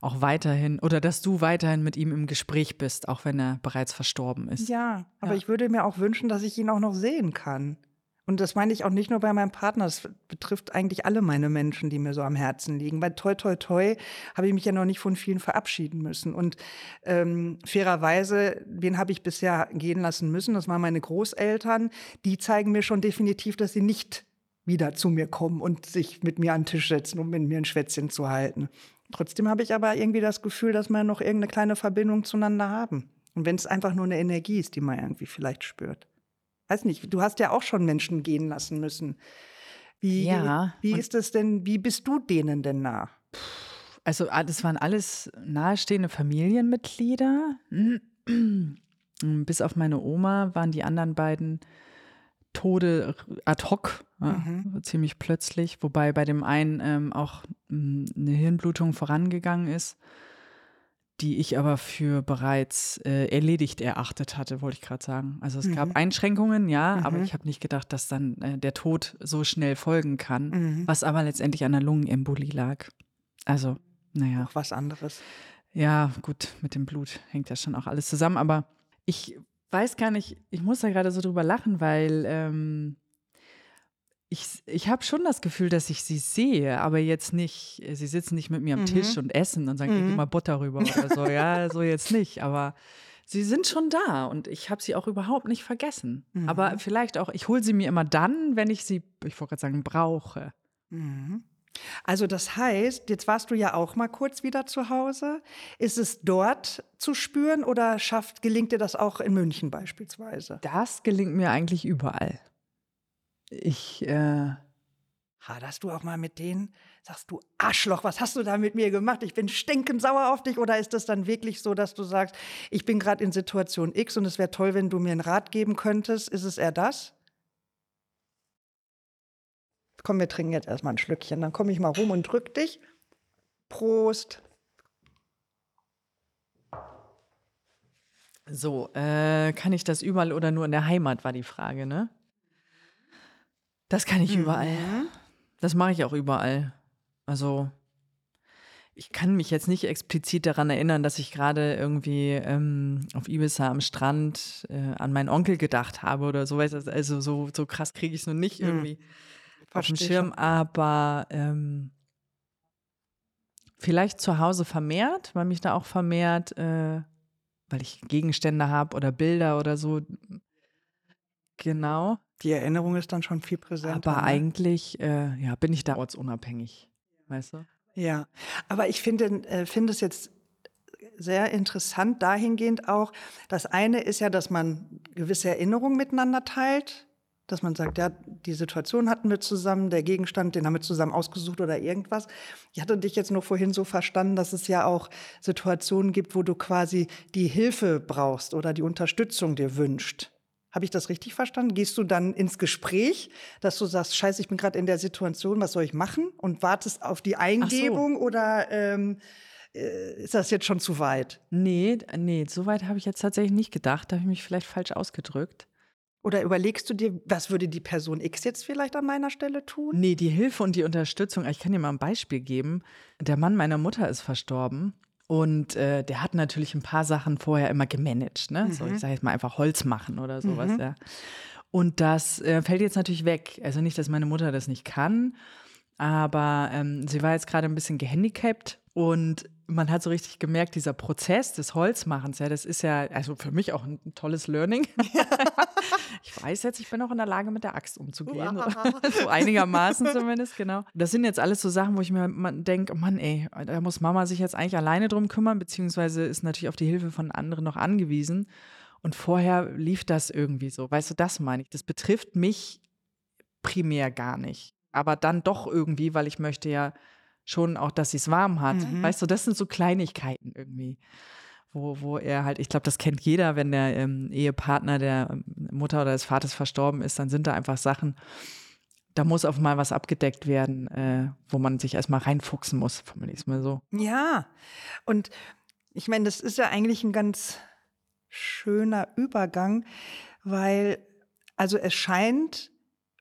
auch weiterhin oder dass du weiterhin mit ihm im Gespräch bist, auch wenn er bereits verstorben ist. Ja, aber ja. ich würde mir auch wünschen, dass ich ihn auch noch sehen kann. Und das meine ich auch nicht nur bei meinem Partner, das betrifft eigentlich alle meine Menschen, die mir so am Herzen liegen. Bei Toi Toi Toi habe ich mich ja noch nicht von vielen verabschieden müssen. Und ähm, fairerweise, wen habe ich bisher gehen lassen müssen? Das waren meine Großeltern. Die zeigen mir schon definitiv, dass sie nicht wieder zu mir kommen und sich mit mir an den Tisch setzen, um mit mir ein Schwätzchen zu halten. Trotzdem habe ich aber irgendwie das Gefühl, dass wir noch irgendeine kleine Verbindung zueinander haben. Und wenn es einfach nur eine Energie ist, die man irgendwie vielleicht spürt. Weiß nicht, du hast ja auch schon Menschen gehen lassen müssen. Wie, Ja, wie ist es denn, wie bist du denen denn nah? Also ah, das waren alles nahestehende Familienmitglieder. Bis auf meine Oma waren die anderen beiden Tode ad hoc, ja, Mhm. ziemlich plötzlich, wobei bei dem einen ähm, auch mm, eine Hirnblutung vorangegangen ist, die ich aber für bereits äh, erledigt erachtet hatte, wollte ich gerade sagen. Also es gab Mhm. Einschränkungen, ja, aber Mhm. ich habe nicht gedacht, dass dann äh, der Tod so schnell folgen kann, Mhm. was aber letztendlich an der Lungenembolie lag. Also, naja. Auch was anderes. Ja, gut, mit dem Blut hängt ja schon auch alles zusammen, aber ich weiß gar nicht, ich muss da gerade so drüber lachen, weil ähm, ich, ich habe schon das Gefühl, dass ich sie sehe, aber jetzt nicht, sie sitzen nicht mit mir am Mhm. Tisch und essen und sagen, mhm. Gib mal Butter rüber oder so. Ja, so jetzt nicht, aber sie sind schon da und ich habe sie auch überhaupt nicht vergessen. Mhm. Aber vielleicht auch, ich hole sie mir immer dann, wenn ich sie, ich wollte gerade sagen, brauche. Mhm. Also das heißt, jetzt warst du ja auch mal kurz wieder zu Hause. Ist es dort zu spüren oder schafft, gelingt dir das auch in München beispielsweise? Das gelingt mir eigentlich überall. Ich, äh, Haderst du auch mal mit denen? Sagst du, Arschloch, was hast du da mit mir gemacht? Ich bin stinkend sauer auf dich. Oder ist das dann wirklich so, dass du sagst, ich bin gerade in Situation X und es wäre toll, wenn du mir einen Rat geben könntest? Ist es eher das? Komm, wir trinken jetzt erstmal ein Schlückchen. Dann komme ich mal rum und drück dich. Prost. So, äh, kann ich das überall oder nur in der Heimat, war die Frage, ne? Das kann ich überall. Mhm. Das mache ich auch überall. Also, ich kann mich jetzt nicht explizit daran erinnern, dass ich gerade irgendwie ähm, auf Ibiza am Strand äh, an meinen Onkel gedacht habe oder so. Also, so, so krass kriege ich es nur nicht Mhm. Auf dem Schirm, aber ähm, vielleicht zu Hause vermehrt, weil mich da auch vermehrt, äh, weil ich Gegenstände habe oder Bilder oder so. Genau. Die Erinnerung ist dann schon viel präsenter. Aber ne? eigentlich, äh, ja, bin ich da ortsunabhängig. Weißt du? Ja, aber ich finde äh, finde es jetzt sehr interessant dahingehend auch. Das eine ist ja, dass man gewisse Erinnerungen miteinander teilt, dass man sagt, ja, die Situation hatten wir zusammen, der Gegenstand, den haben wir zusammen ausgesucht oder irgendwas. Ich hatte dich jetzt nur vorhin so verstanden, dass es ja auch Situationen gibt, wo du quasi die Hilfe brauchst oder die Unterstützung dir wünscht. Habe ich das richtig verstanden? Gehst du dann ins Gespräch, dass du sagst, scheiße, ich bin gerade in der Situation, was soll ich machen? Und wartest auf die Eingebung oder ähm, äh, ist das jetzt schon zu weit? Nee, nee, so weit habe ich jetzt tatsächlich nicht gedacht. Da habe ich mich vielleicht falsch ausgedrückt. Oder überlegst du dir, was würde die Person X jetzt vielleicht an meiner Stelle tun? Nee, die Hilfe und die Unterstützung, ich kann dir mal ein Beispiel geben. Der Mann meiner Mutter ist verstorben und äh, der hat natürlich ein paar Sachen vorher immer gemanagt, ne? So, ich sage jetzt mal einfach Holz machen oder sowas, ja. Und das äh, fällt jetzt natürlich weg. Also nicht, dass meine Mutter das nicht kann, aber ähm, sie war jetzt gerade ein bisschen gehandicapt und man hat so richtig gemerkt, dieser Prozess des Holzmachens, ja, das ist ja, also für mich auch ein tolles Learning. ich weiß jetzt, ich bin auch in der Lage, mit der Axt umzugehen. so einigermaßen zumindest, genau. Das sind jetzt alles so Sachen, wo ich mir denke, oh Mann, ey, da muss Mama sich jetzt eigentlich alleine drum kümmern, beziehungsweise ist natürlich auf die Hilfe von anderen noch angewiesen. Und vorher lief das irgendwie so. Weißt du, das meine ich. Das betrifft mich primär gar nicht. Aber dann doch irgendwie, weil ich möchte ja schon auch, dass sie es warm hat. Mhm. Weißt du, das sind so Kleinigkeiten irgendwie. Wo, wo er halt, ich glaube, das kennt jeder, wenn der ähm, Ehepartner der ähm, Mutter oder des Vaters verstorben ist, dann sind da einfach Sachen, da muss auf mal was abgedeckt werden, äh, wo man sich erstmal reinfuchsen muss, formuliere ich es mal so. Ja, und ich meine, das ist ja eigentlich ein ganz schöner Übergang, weil also es scheint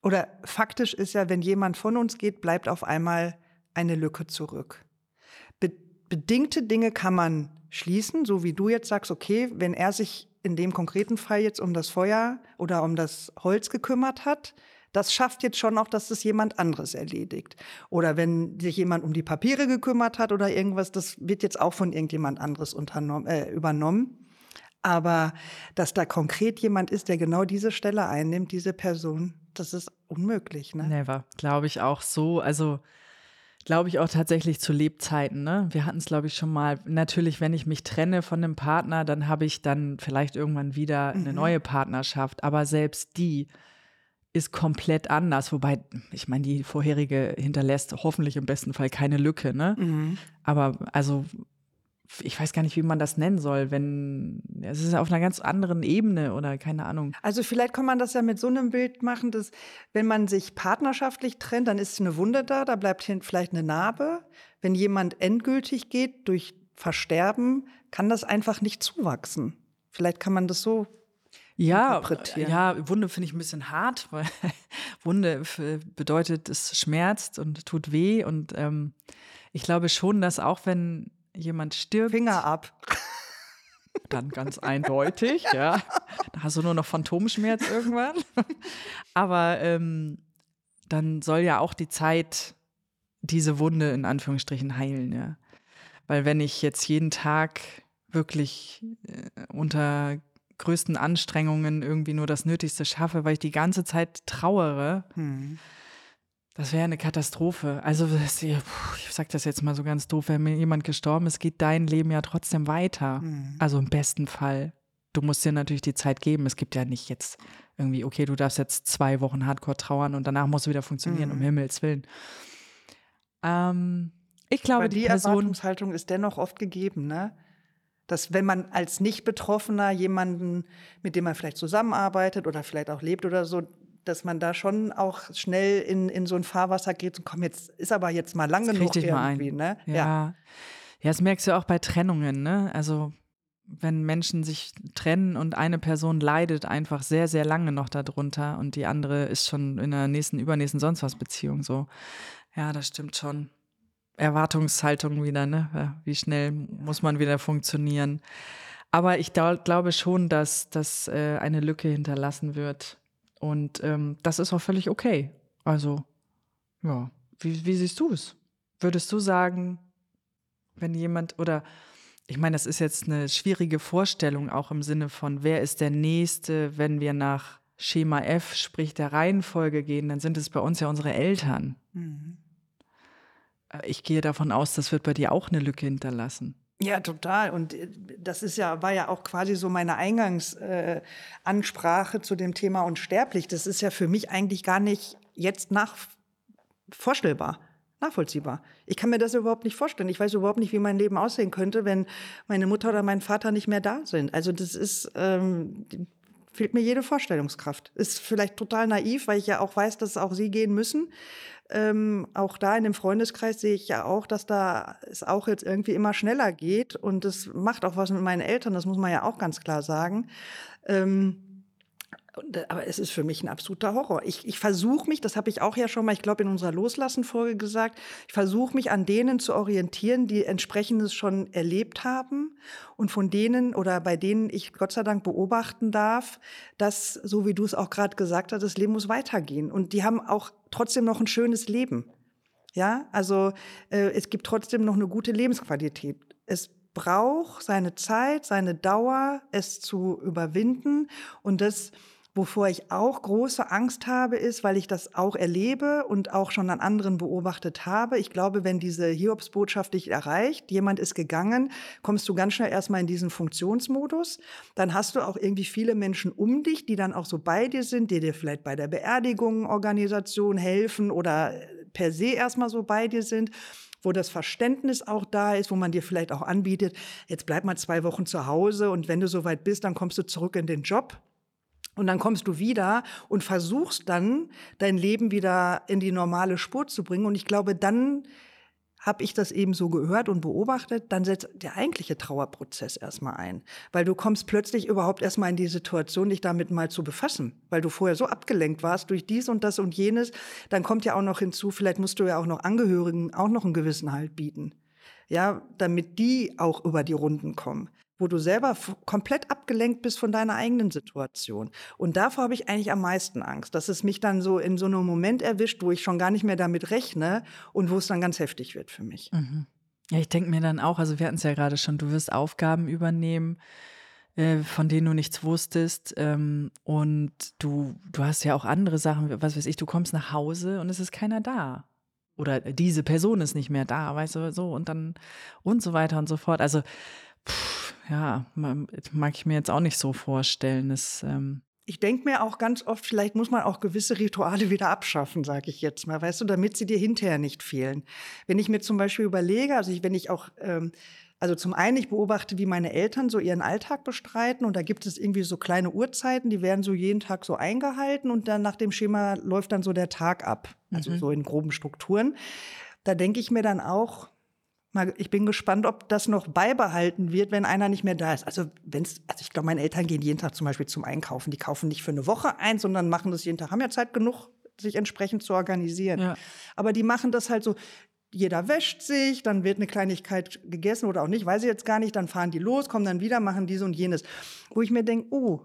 oder faktisch ist ja, wenn jemand von uns geht, bleibt auf einmal eine Lücke zurück. Be bedingte Dinge kann man schließen, so wie du jetzt sagst, okay, wenn er sich in dem konkreten Fall jetzt um das Feuer oder um das Holz gekümmert hat, das schafft jetzt schon auch, dass es jemand anderes erledigt. Oder wenn sich jemand um die Papiere gekümmert hat oder irgendwas, das wird jetzt auch von irgendjemand anderes äh, übernommen. Aber dass da konkret jemand ist, der genau diese Stelle einnimmt, diese Person, das ist unmöglich. Ne? Never, glaube ich auch so. Also glaube ich auch tatsächlich zu Lebzeiten. Ne? Wir hatten es, glaube ich, schon mal. Natürlich, wenn ich mich trenne von einem Partner, dann habe ich dann vielleicht irgendwann wieder eine Mhm. neue Partnerschaft. Aber selbst die ist komplett anders. Wobei, ich meine, die vorherige hinterlässt hoffentlich im besten Fall keine Lücke. Ne? Mhm. Aber also, ich weiß gar nicht, wie man das nennen soll, wenn es ist auf einer ganz anderen Ebene oder keine Ahnung. Also vielleicht kann man das ja mit so einem Bild machen, dass wenn man sich partnerschaftlich trennt, dann ist eine Wunde da, da bleibt hin vielleicht eine Narbe. Wenn jemand endgültig geht durch Versterben, kann das einfach nicht zuwachsen. Vielleicht kann man das so Ja, interpretieren. ja, Wunde finde ich ein bisschen hart, weil Wunde bedeutet, es schmerzt und tut weh. Und ähm, ich glaube schon, dass auch wenn jemand stirbt, Finger ab. dann ganz eindeutig, ja. Da hast du nur noch Phantomschmerz irgendwann. Aber ähm, dann soll ja auch die Zeit diese Wunde in Anführungsstrichen heilen, ja. Weil wenn ich jetzt jeden Tag wirklich äh, unter größten Anstrengungen irgendwie nur das Nötigste schaffe, weil ich die ganze Zeit trauere, Hm. Das wäre eine Katastrophe. Also das, ich sag das jetzt mal so ganz doof, wenn mir jemand gestorben ist, geht dein Leben ja trotzdem weiter. Hm. Also im besten Fall. Du musst dir natürlich die Zeit geben. Es gibt ja nicht jetzt irgendwie, okay, du darfst jetzt zwei Wochen Hardcore trauern und danach musst du wieder funktionieren, um Mhm. Himmels Willen. Ähm, ich glaube, Aber die, die Person. Erwartungshaltung ist dennoch oft gegeben, ne? Dass wenn man als Nicht-Betroffener jemanden, mit dem man vielleicht zusammenarbeitet oder vielleicht auch lebt oder so, dass man da schon auch schnell in, in so ein Fahrwasser geht und komm, jetzt ist aber jetzt mal lang Jetzt krieg genug dich mal ein. irgendwie, ne? Ja. ja. das merkst du auch bei Trennungen, ne? Also, wenn Menschen sich trennen und eine Person leidet einfach sehr, sehr lange noch darunter und die andere ist schon in der nächsten, übernächsten sonst was Beziehung so. Ja, das stimmt schon. Erwartungshaltung wieder, ne? Ja, Wie schnell muss man wieder funktionieren? Aber ich glaube schon, dass, dass äh, eine Lücke hinterlassen wird. Und ähm, das ist auch völlig okay. Also, ja. Wie, wie siehst du es? Würdest du sagen, wenn jemand oder ich meine, das ist jetzt eine schwierige Vorstellung auch im Sinne von, wer ist der Nächste, wenn wir nach Schema F, sprich der Reihenfolge gehen, dann sind es bei uns ja unsere Eltern. Mhm. Äh, Ich gehe davon aus, das wird bei dir auch eine Lücke hinterlassen. Ja, total. Und äh, das ist ja, war ja auch quasi so meine Eingangsansprache äh, zu dem Thema unsterblich. Das ist ja für mich eigentlich gar nicht jetzt nach vorstellbar, nachvollziehbar. Ich kann mir das überhaupt nicht vorstellen. Ich weiß überhaupt nicht, wie mein Leben aussehen könnte, wenn meine Mutter oder mein Vater nicht mehr da sind. Also das ist, ähm, fehlt mir jede Vorstellungskraft. Ist vielleicht total naiv, weil ich ja auch weiß, dass auch sie gehen müssen. Ähm, auch da in dem Freundeskreis sehe ich ja auch, dass da es auch jetzt irgendwie immer schneller geht. Und das macht auch was mit meinen Eltern, das muss man ja auch ganz klar sagen. Ähm, aber es ist für mich ein absoluter Horror. Ich, ich versuche mich, das habe ich auch ja schon mal, ich glaube, in unserer Loslassen-Folge gesagt, ich versuche mich an denen zu orientieren, die entsprechendes schon erlebt haben und von denen oder bei denen ich Gott sei Dank beobachten darf, dass, so wie du es auch gerade gesagt hast, das Leben muss weitergehen. Und die haben auch trotzdem noch ein schönes Leben. Ja, also äh, es gibt trotzdem noch eine gute Lebensqualität. Es braucht seine Zeit, seine Dauer, es zu überwinden. Und das, wovor ich auch große Angst habe, ist, weil ich das auch erlebe und auch schon an anderen beobachtet habe. Ich glaube, wenn diese Hiobsbotschaft dich erreicht, jemand ist gegangen, kommst du ganz schnell erstmal in diesen Funktionsmodus. Dann hast du auch irgendwie viele Menschen um dich, die dann auch so bei dir sind, die dir vielleicht bei der Beerdigung, Organisation helfen oder per se erstmal so bei dir sind wo das Verständnis auch da ist, wo man dir vielleicht auch anbietet, jetzt bleib mal zwei Wochen zu Hause und wenn du soweit bist, dann kommst du zurück in den Job. Und dann kommst du wieder und versuchst dann, dein Leben wieder in die normale Spur zu bringen. Und ich glaube, dann habe ich das eben so gehört und beobachtet, dann setzt der eigentliche Trauerprozess erstmal ein. Weil du kommst plötzlich überhaupt erstmal in die Situation, dich damit mal zu befassen. Weil du vorher so abgelenkt warst durch dies und das und jenes. Dann kommt ja auch noch hinzu, vielleicht musst du ja auch noch Angehörigen auch noch einen gewissen Halt bieten. Ja, damit die auch über die Runden kommen wo du selber komplett abgelenkt bist von deiner eigenen Situation. Und davor habe ich eigentlich am meisten Angst, dass es mich dann so in so einem Moment erwischt, wo ich schon gar nicht mehr damit rechne und wo es dann ganz heftig wird für mich. Mhm. Ja, ich denke mir dann auch, also wir hatten es ja gerade schon, du wirst Aufgaben übernehmen, äh, von denen du nichts wusstest. Ähm, und du, du hast ja auch andere Sachen, was weiß ich, du kommst nach Hause und es ist keiner da. oder diese Person ist nicht mehr da, weißt du, so und dann und so weiter und so fort. Also, pff, ja, mag ich mir jetzt auch nicht so vorstellen. Das, ähm ich denke mir auch ganz oft, vielleicht muss man auch gewisse Rituale wieder abschaffen, sage ich jetzt mal, weißt du, damit sie dir hinterher nicht fehlen. Wenn ich mir zum Beispiel überlege, also ich, wenn ich auch ähm, also zum einen, ich beobachte, wie meine Eltern so ihren Alltag bestreiten und da gibt es irgendwie so kleine Uhrzeiten, die werden so jeden Tag so eingehalten und dann nach dem Schema läuft dann so der Tag ab, also mhm. so in groben Strukturen. Da denke ich mir dann auch, mal, ich bin gespannt, ob das noch beibehalten wird, wenn einer nicht mehr da ist. Also wenn's, also ich glaube, meine Eltern gehen jeden Tag zum Beispiel zum Einkaufen. Die kaufen nicht für eine Woche ein, sondern machen das jeden Tag, haben ja Zeit genug, sich entsprechend zu organisieren. Ja. Aber die machen das halt so, jeder wäscht sich, dann wird eine Kleinigkeit gegessen oder auch nicht, weiß ich jetzt gar nicht, dann fahren die los, kommen dann wieder, machen dies und jenes. Wo ich mir denke, oh,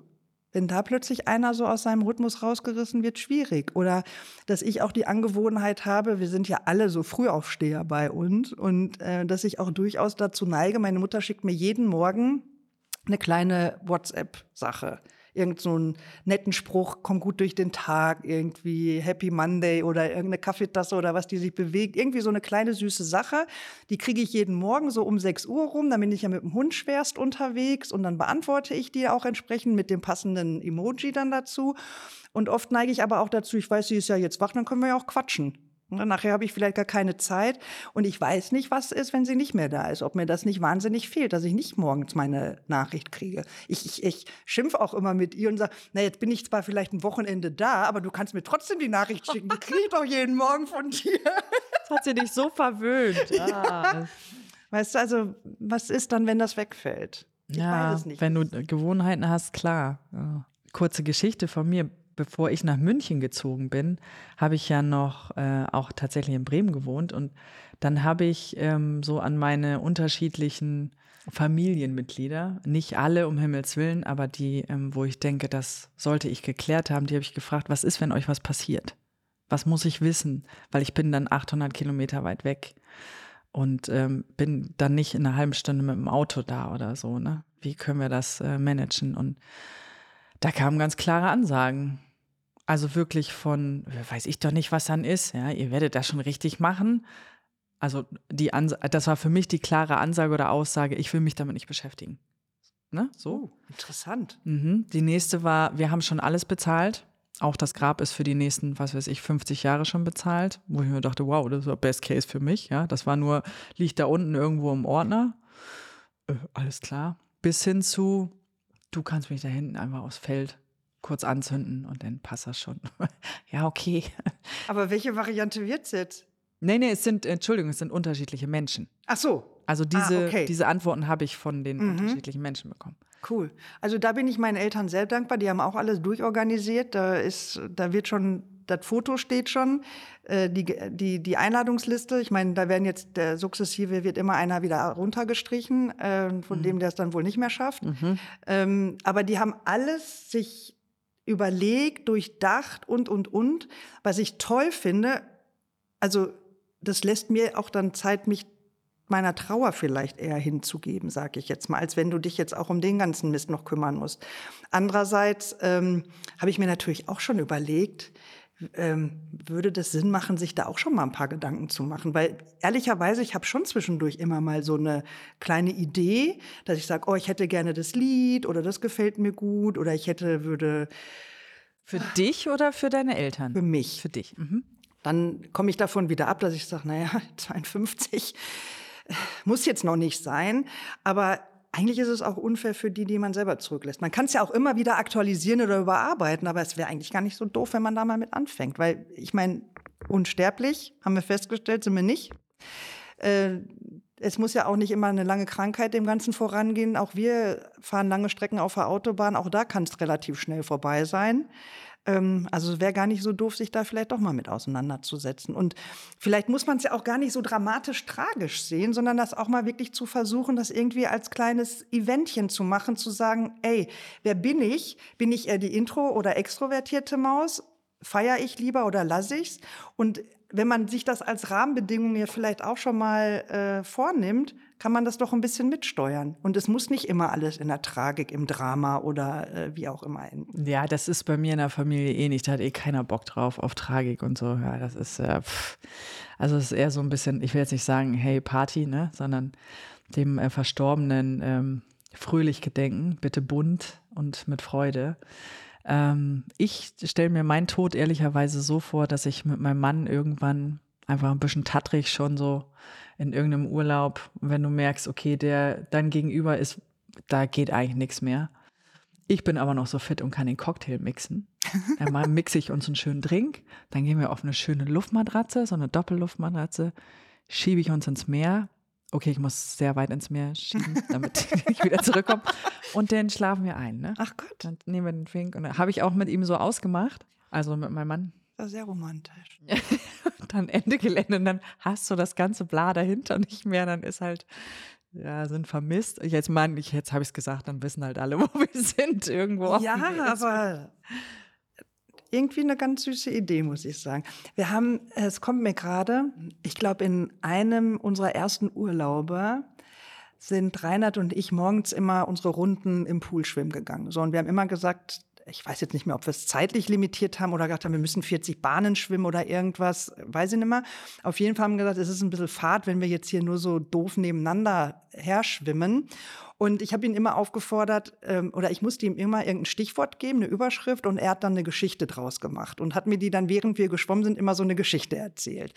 wenn da plötzlich einer so aus seinem Rhythmus rausgerissen wird, schwierig. Oder dass ich auch die Angewohnheit habe, wir sind ja alle so Frühaufsteher bei uns und äh, dass ich auch durchaus dazu neige, meine Mutter schickt mir jeden Morgen eine kleine WhatsApp-Sache irgend so einen netten Spruch, komm gut durch den Tag, irgendwie Happy Monday oder irgendeine Kaffeetasse oder was, die sich bewegt. Irgendwie so eine kleine süße Sache. Die kriege ich jeden Morgen so um 6 Uhr rum. Dann bin ich ja mit dem Hund schwerst unterwegs und dann beantworte ich die auch entsprechend mit dem passenden Emoji dann dazu. Und oft neige ich aber auch dazu, ich weiß, sie ist ja jetzt wach, dann können wir ja auch quatschen. Nachher habe ich vielleicht gar keine Zeit und ich weiß nicht, was ist, wenn sie nicht mehr da ist. Ob mir das nicht wahnsinnig fehlt, dass ich nicht morgens meine Nachricht kriege. Ich, ich, ich schimpfe auch immer mit ihr und sage, na, jetzt bin ich zwar vielleicht ein Wochenende da, aber du kannst mir trotzdem die Nachricht schicken. Die kriege ich doch jeden Morgen von dir. Das hat sie dich so verwöhnt. Ah. Weißt du, also, was ist dann, wenn das wegfällt? Ich ja, wenn du Gewohnheiten hast, klar. Ja. Kurze Geschichte von mir bevor ich nach München gezogen bin, habe ich ja noch äh, auch tatsächlich in Bremen gewohnt und dann habe ich ähm, so an meine unterschiedlichen Familienmitglieder, nicht alle um Himmels Willen, aber die, ähm, wo ich denke, das sollte ich geklärt haben, die habe ich gefragt, was ist, wenn euch was passiert? Was muss ich wissen? Weil ich bin dann 800 Kilometer weit weg und ähm, bin dann nicht in einer halben Stunde mit dem Auto da oder so. Ne? Wie können wir das äh, managen? Und da kamen ganz klare Ansagen. Also wirklich von, weiß ich doch nicht, was dann ist. Ja, ihr werdet das schon richtig machen. Also die Ans das war für mich die klare Ansage oder Aussage, ich will mich damit nicht beschäftigen. Ne? So. Oh, interessant. Mhm. Die nächste war, wir haben schon alles bezahlt. Auch das Grab ist für die nächsten, was weiß ich, 50 Jahre schon bezahlt. Wo ich mir dachte, wow, das war Best Case für mich. Ja, das war nur, liegt da unten irgendwo im Ordner. Äh, alles klar. Bis hin zu, du kannst mich da hinten einfach aufs Feld kurz anzünden und dann passt das schon. ja, okay. Aber welche Variante wird es jetzt? Nee, nee, es sind, Entschuldigung, es sind unterschiedliche Menschen. Ach so. Also diese, ah, okay. diese Antworten habe ich von den mhm. unterschiedlichen Menschen bekommen. Cool. Also da bin ich meinen Eltern sehr dankbar. Die haben auch alles durchorganisiert. Da ist, da wird schon, das Foto steht schon, äh, die, die, die Einladungsliste. Ich meine, da werden jetzt der sukzessive wird immer einer wieder runtergestrichen, äh, von mhm. dem der es dann wohl nicht mehr schafft. Mhm. Ähm, aber die haben alles sich überlegt, durchdacht und und und. Was ich toll finde, also das lässt mir auch dann Zeit, mich meiner Trauer vielleicht eher hinzugeben, sage ich jetzt mal, als wenn du dich jetzt auch um den ganzen Mist noch kümmern musst. Andererseits ähm, habe ich mir natürlich auch schon überlegt, ähm, würde das Sinn machen, sich da auch schon mal ein paar Gedanken zu machen? Weil ehrlicherweise, ich habe schon zwischendurch immer mal so eine kleine Idee, dass ich sage, oh, ich hätte gerne das Lied oder das gefällt mir gut oder ich hätte, würde. Für dich oder für deine Eltern? Für mich. Für dich. Mhm. Dann komme ich davon wieder ab, dass ich sage, naja, 52 muss jetzt noch nicht sein, aber eigentlich ist es auch unfair für die, die man selber zurücklässt. Man kann es ja auch immer wieder aktualisieren oder überarbeiten, aber es wäre eigentlich gar nicht so doof, wenn man da mal mit anfängt. Weil ich meine, unsterblich, haben wir festgestellt, sind wir nicht. Äh, es muss ja auch nicht immer eine lange Krankheit dem Ganzen vorangehen. Auch wir fahren lange Strecken auf der Autobahn. Auch da kann es relativ schnell vorbei sein. Ähm, also wäre gar nicht so doof, sich da vielleicht doch mal mit auseinanderzusetzen. Und vielleicht muss man es ja auch gar nicht so dramatisch tragisch sehen, sondern das auch mal wirklich zu versuchen, das irgendwie als kleines Eventchen zu machen, zu sagen, ey, wer bin ich? Bin ich eher die intro- oder extrovertierte Maus? Feiere ich lieber oder lasse ich's? Und wenn man sich das als Rahmenbedingung ja vielleicht auch schon mal äh, vornimmt, kann man das doch ein bisschen mitsteuern. Und es muss nicht immer alles in der Tragik, im Drama oder äh, wie auch immer enden. Ja, das ist bei mir in der Familie eh nicht. Da hat eh keiner Bock drauf, auf Tragik und so. Ja, das ist, äh, Also es ist eher so ein bisschen, ich will jetzt nicht sagen, hey Party, ne, sondern dem äh, Verstorbenen ähm, fröhlich gedenken, bitte bunt und mit Freude. Ähm, ich stelle mir meinen Tod ehrlicherweise so vor, dass ich mit meinem Mann irgendwann einfach ein bisschen tattrig schon so in irgendeinem Urlaub, wenn du merkst, okay, der dein Gegenüber ist, da geht eigentlich nichts mehr. Ich bin aber noch so fit und kann den Cocktail mixen. Dann mixe ich uns einen schönen Drink, dann gehen wir auf eine schöne Luftmatratze, so eine Doppelluftmatratze, schiebe ich uns ins Meer. Okay, ich muss sehr weit ins Meer schieben, damit ich wieder zurückkomme. Und dann schlafen wir ein. Ne? Ach Gott. Dann nehmen wir den Drink und habe ich auch mit ihm so ausgemacht, also mit meinem Mann. Das sehr romantisch. dann Ende Gelände und dann hast du das ganze Bla dahinter nicht mehr. Dann ist halt ja, sind vermisst. Jetzt meine ich, jetzt habe ich es gesagt, dann wissen halt alle, wo wir sind irgendwo. Ja, aber irgendwie eine ganz süße Idee, muss ich sagen. Wir haben, es kommt mir gerade, ich glaube, in einem unserer ersten Urlaube sind Reinhard und ich morgens immer unsere Runden im Pool schwimmen gegangen. So, und wir haben immer gesagt, ich weiß jetzt nicht mehr, ob wir es zeitlich limitiert haben oder gesagt haben, wir müssen 40 Bahnen schwimmen oder irgendwas, weiß ich nicht mehr. Auf jeden Fall haben wir gesagt, es ist ein bisschen fad, wenn wir jetzt hier nur so doof nebeneinander her schwimmen. Und ich habe ihn immer aufgefordert, ähm, oder ich musste ihm immer irgendein Stichwort geben, eine Überschrift, und er hat dann eine Geschichte draus gemacht und hat mir die dann, während wir geschwommen sind, immer so eine Geschichte erzählt.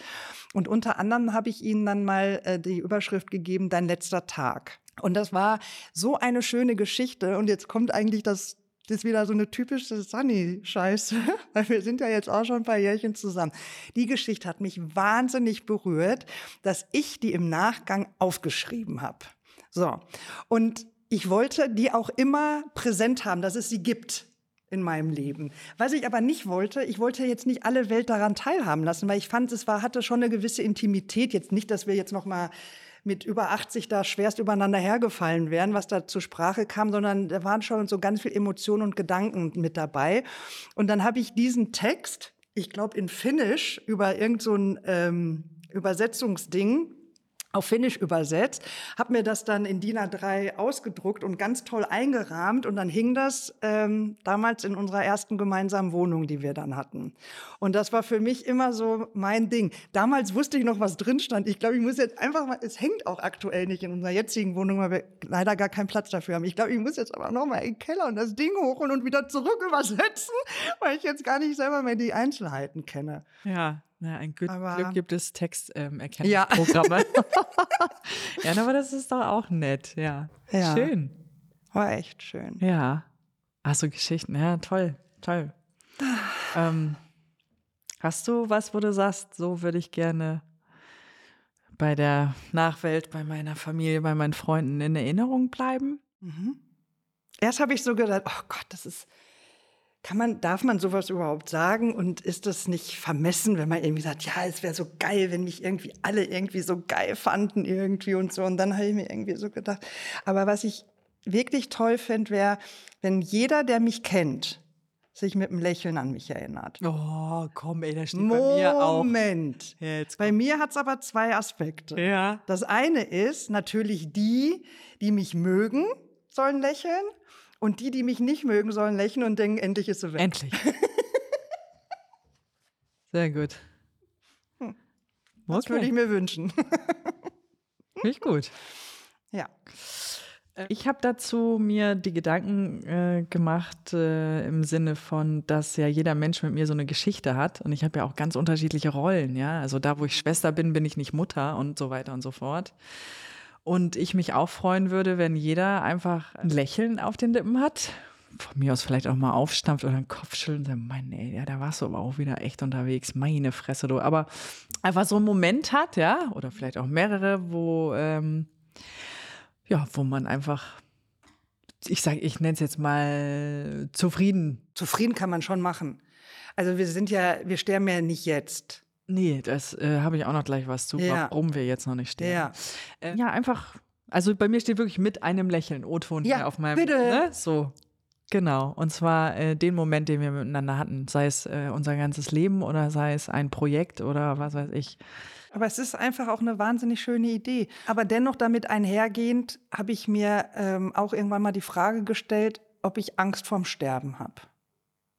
Und unter anderem habe ich ihm dann mal äh, die Überschrift gegeben, Dein letzter Tag. Und das war so eine schöne Geschichte. Und jetzt kommt eigentlich das das ist wieder so eine typische Sunny-Scheiße, weil wir sind ja jetzt auch schon ein paar Jährchen zusammen. Die Geschichte hat mich wahnsinnig berührt, dass ich die im Nachgang aufgeschrieben habe. So. Und ich wollte die auch immer präsent haben, dass es sie gibt in meinem Leben. Was ich aber nicht wollte, ich wollte jetzt nicht alle Welt daran teilhaben lassen, weil ich fand, es war, hatte schon eine gewisse Intimität. Jetzt nicht, dass wir jetzt noch mal mit über 80 da schwerst übereinander hergefallen wären, was da zur Sprache kam, sondern da waren schon so ganz viel Emotionen und Gedanken mit dabei. Und dann habe ich diesen Text, ich glaube in Finnisch, über irgendein so ähm, Übersetzungsding auf Finnisch übersetzt, habe mir das dann in DIN A3 ausgedruckt und ganz toll eingerahmt und dann hing das ähm, damals in unserer ersten gemeinsamen Wohnung, die wir dann hatten. Und das war für mich immer so mein Ding. Damals wusste ich noch, was drin stand. Ich glaube, ich muss jetzt einfach mal, es hängt auch aktuell nicht in unserer jetzigen Wohnung, weil wir leider gar keinen Platz dafür haben. Ich glaube, ich muss jetzt aber noch mal in den Keller und das Ding hochholen und wieder zurück übersetzen, weil ich jetzt gar nicht selber mehr die Einzelheiten kenne. Ja, ja, ein Glück, Glück gibt es Texterkennungsprogramme. Ähm, ja. ja, aber das ist doch auch nett, ja. ja. Schön. War echt schön. Ja. Ach so, Geschichten, ja, toll, toll. ähm, hast du was, wo du sagst, so würde ich gerne bei der Nachwelt, bei meiner Familie, bei meinen Freunden in Erinnerung bleiben? Mhm. Erst habe ich so gedacht, oh Gott, das ist kann man, darf man sowas überhaupt sagen? Und ist das nicht vermessen, wenn man irgendwie sagt, ja, es wäre so geil, wenn mich irgendwie alle irgendwie so geil fanden irgendwie und so. Und dann habe ich mir irgendwie so gedacht. Aber was ich wirklich toll fände, wäre, wenn jeder, der mich kennt, sich mit einem Lächeln an mich erinnert. Oh, komm, ey, das steht Moment. bei mir auch. Moment. Ja, bei mir hat es aber zwei Aspekte. Ja. Das eine ist natürlich die, die mich mögen, sollen lächeln. Und die, die mich nicht mögen, sollen lächeln und denken, endlich ist sie weg. Endlich. Sehr gut. Hm. Das okay. würde ich mir wünschen. Ich gut. Ja. Äh, ich habe dazu mir die Gedanken äh, gemacht äh, im Sinne von, dass ja jeder Mensch mit mir so eine Geschichte hat und ich habe ja auch ganz unterschiedliche Rollen, ja. Also da, wo ich Schwester bin, bin ich nicht Mutter und so weiter und so fort. Und ich mich auch freuen würde, wenn jeder einfach ein Lächeln auf den Lippen hat. Von mir aus vielleicht auch mal aufstampft oder den Kopf schüttelt und sagt, Mann, ey, ja, da warst du aber auch wieder echt unterwegs. Meine Fresse, du. Aber einfach so einen Moment hat, ja, oder vielleicht auch mehrere, wo, ähm, ja, wo man einfach ich sage, ich nenne es jetzt mal zufrieden. Zufrieden kann man schon machen. Also wir sind ja, wir sterben ja nicht jetzt. Nee, das äh, habe ich auch noch gleich was zu, ja. warum wir jetzt noch nicht stehen. Ja. Äh, ja, einfach, also bei mir steht wirklich mit einem Lächeln O-Ton ja, auf meinem. Bitte. Ne? So. Genau. Und zwar äh, den Moment, den wir miteinander hatten. Sei es äh, unser ganzes Leben oder sei es ein Projekt oder was weiß ich. Aber es ist einfach auch eine wahnsinnig schöne Idee. Aber dennoch damit einhergehend habe ich mir ähm, auch irgendwann mal die Frage gestellt, ob ich Angst vorm Sterben habe.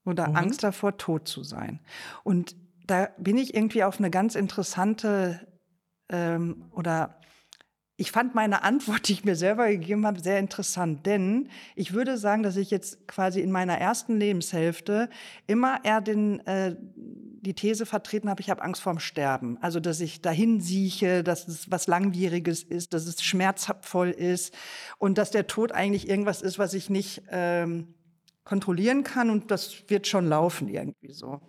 Oder Und? Angst davor, tot zu sein. Und da bin ich irgendwie auf eine ganz interessante ähm, oder ich fand meine Antwort, die ich mir selber gegeben habe, sehr interessant, denn ich würde sagen, dass ich jetzt quasi in meiner ersten Lebenshälfte immer eher den, äh, die These vertreten habe, ich habe Angst vorm Sterben. Also, dass ich dahin sieche, dass es was Langwieriges ist, dass es schmerzvoll ist und dass der Tod eigentlich irgendwas ist, was ich nicht ähm, kontrollieren kann und das wird schon laufen irgendwie so.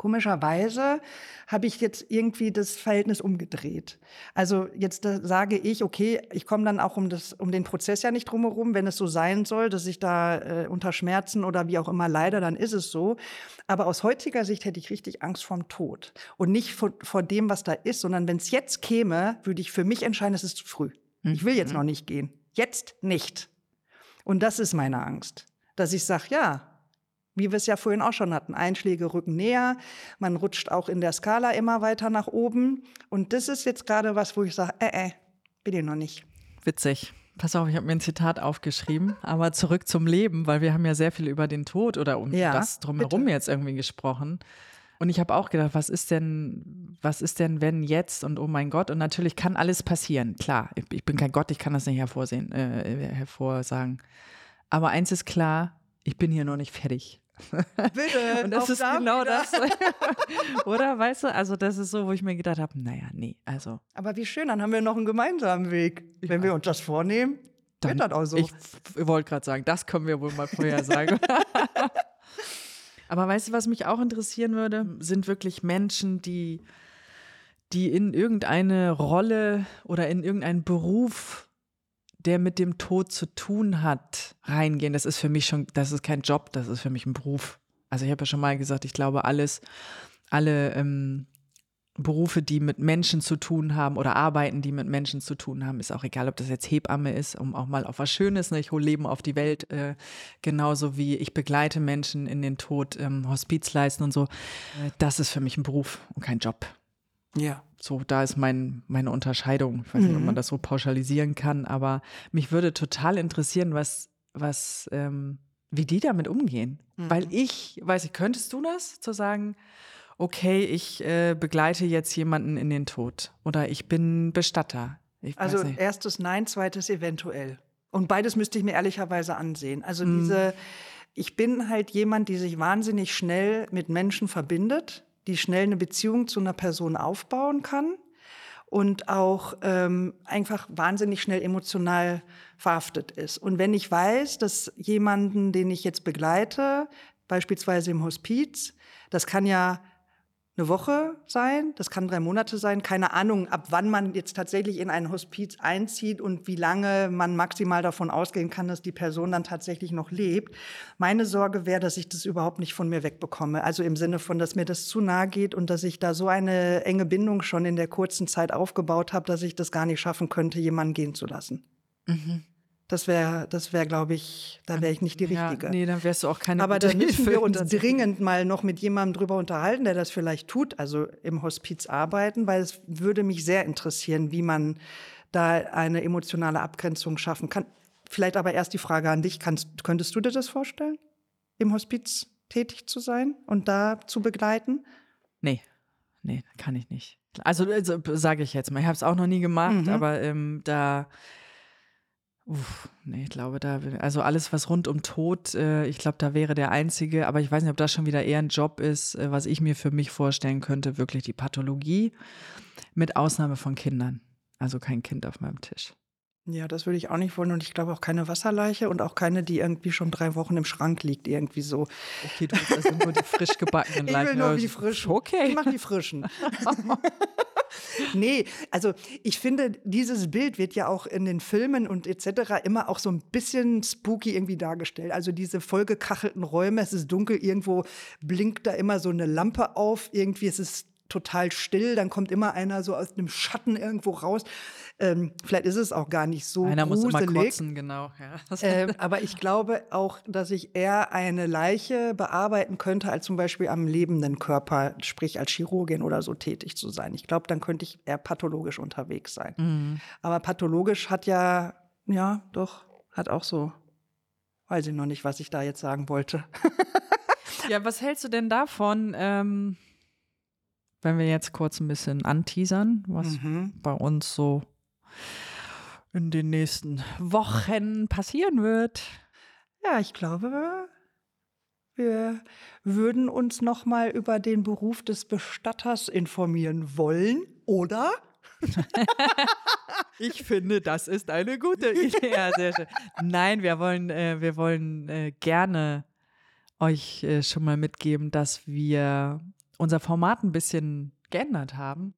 Komischerweise habe ich jetzt irgendwie das Verhältnis umgedreht. Also jetzt äh, sage ich, okay, ich komme dann auch um, das, um den Prozess ja nicht drumherum. Wenn es so sein soll, dass ich da äh, unter Schmerzen oder wie auch immer leide, dann ist es so. Aber aus heutiger Sicht hätte ich richtig Angst vorm Tod. Und nicht vor, vor dem, was da ist, sondern wenn es jetzt käme, würde ich für mich entscheiden, es ist zu früh. Ich will jetzt mhm. noch nicht gehen. Jetzt nicht. Und das ist meine Angst. Dass ich sage, ja, wie wir es ja vorhin auch schon hatten. Einschläge rücken näher, man rutscht auch in der Skala immer weiter nach oben. Und das ist jetzt gerade was, wo ich sage, äh, äh, bin ich noch nicht. Witzig. Pass auf, ich habe mir ein Zitat aufgeschrieben, aber zurück zum Leben, weil wir haben ja sehr viel über den Tod oder um ja, das drumherum bitte. jetzt irgendwie gesprochen. Und ich habe auch gedacht, was ist denn, was ist denn, wenn jetzt und oh mein Gott? Und natürlich kann alles passieren. Klar, ich, ich bin kein Gott, ich kann das nicht hervorsehen, äh, hervorsagen. Aber eins ist klar, ich bin hier noch nicht fertig. Bitte. Und das ist genau wieder. das. Oder weißt du, also das ist so, wo ich mir gedacht habe, naja, nee, also. Aber wie schön, dann haben wir noch einen gemeinsamen Weg. Wenn wir uns das vornehmen, dann, wird das auch so. Ich wollte gerade sagen, das können wir wohl mal vorher sagen. Aber weißt du, was mich auch interessieren würde, sind wirklich Menschen, die, die in irgendeine Rolle oder in irgendeinen Beruf der mit dem Tod zu tun hat, reingehen. Das ist für mich schon, das ist kein Job, das ist für mich ein Beruf. Also ich habe ja schon mal gesagt, ich glaube, alles, alle ähm, Berufe, die mit Menschen zu tun haben oder Arbeiten, die mit Menschen zu tun haben, ist auch egal, ob das jetzt Hebamme ist, um auch mal auf was Schönes, ne? ich hole Leben auf die Welt, äh, genauso wie ich begleite Menschen in den Tod, ähm, Hospiz leisten und so. Äh, das ist für mich ein Beruf und kein Job. Ja. So, da ist mein, meine Unterscheidung. Ich weiß nicht, ob man mhm. das so pauschalisieren kann, aber mich würde total interessieren, was, was, ähm, wie die damit umgehen. Mhm. Weil ich, weiß ich, könntest du das, zu sagen, okay, ich äh, begleite jetzt jemanden in den Tod oder ich bin Bestatter. Ich also erstes Nein, zweites eventuell. Und beides müsste ich mir ehrlicherweise ansehen. Also mhm. diese, ich bin halt jemand, die sich wahnsinnig schnell mit Menschen verbindet die schnell eine Beziehung zu einer Person aufbauen kann und auch ähm, einfach wahnsinnig schnell emotional verhaftet ist. Und wenn ich weiß, dass jemanden, den ich jetzt begleite, beispielsweise im Hospiz, das kann ja eine Woche sein, das kann drei Monate sein, keine Ahnung, ab wann man jetzt tatsächlich in ein Hospiz einzieht und wie lange man maximal davon ausgehen kann, dass die Person dann tatsächlich noch lebt. Meine Sorge wäre, dass ich das überhaupt nicht von mir wegbekomme. Also im Sinne von, dass mir das zu nahe geht und dass ich da so eine enge Bindung schon in der kurzen Zeit aufgebaut habe, dass ich das gar nicht schaffen könnte, jemanden gehen zu lassen. Mhm. Das wäre, das wäre, glaube ich, da wäre ich nicht die Richtige. Ja, nee, dann wärst du auch keine Aber da müssen wir uns dringend mal noch mit jemandem drüber unterhalten, der das vielleicht tut, also im Hospiz arbeiten, weil es würde mich sehr interessieren, wie man da eine emotionale Abgrenzung schaffen kann. Vielleicht aber erst die Frage an dich, kannst, könntest du dir das vorstellen, im Hospiz tätig zu sein und da zu begleiten? Nee, nee, kann ich nicht. Also, also sage ich jetzt mal, ich habe es auch noch nie gemacht, mhm. aber ähm, da Uff, nee, ich glaube, da, also alles, was rund um Tod, äh, ich glaube, da wäre der einzige, aber ich weiß nicht, ob das schon wieder eher ein Job ist, äh, was ich mir für mich vorstellen könnte, wirklich die Pathologie, mit Ausnahme von Kindern. Also kein Kind auf meinem Tisch. Ja, das würde ich auch nicht wollen und ich glaube auch keine Wasserleiche und auch keine, die irgendwie schon drei Wochen im Schrank liegt, irgendwie so. Okay, du willst also nur die frisch gebackenen Leichen. Ich will nur die frischen. Okay. Ich mache die frischen. nee, also ich finde, dieses Bild wird ja auch in den Filmen und etc. immer auch so ein bisschen spooky irgendwie dargestellt. Also diese vollgekachelten Räume, es ist dunkel, irgendwo blinkt da immer so eine Lampe auf, irgendwie ist es total still, dann kommt immer einer so aus einem Schatten irgendwo raus. Ähm, vielleicht ist es auch gar nicht so Einer gruselig. muss immer kotzen, genau. Ja. Ähm, aber ich glaube auch, dass ich eher eine Leiche bearbeiten könnte, als zum Beispiel am lebenden Körper, sprich als Chirurgin oder so tätig zu sein. Ich glaube, dann könnte ich eher pathologisch unterwegs sein. Mhm. Aber pathologisch hat ja, ja, doch, hat auch so, weiß ich noch nicht, was ich da jetzt sagen wollte. ja, was hältst du denn davon? Ähm wenn wir jetzt kurz ein bisschen anteasern, was Mhm. bei uns so in den nächsten Wochen passieren wird. Ja, ich glaube, wir würden uns noch mal über den Beruf des Bestatters informieren wollen, oder? Ich finde, das ist eine gute Idee. Ja, sehr schön. Nein, wir wollen, äh, wir wollen äh, gerne euch äh, schon mal mitgeben, dass wir unser Format ein bisschen geändert haben.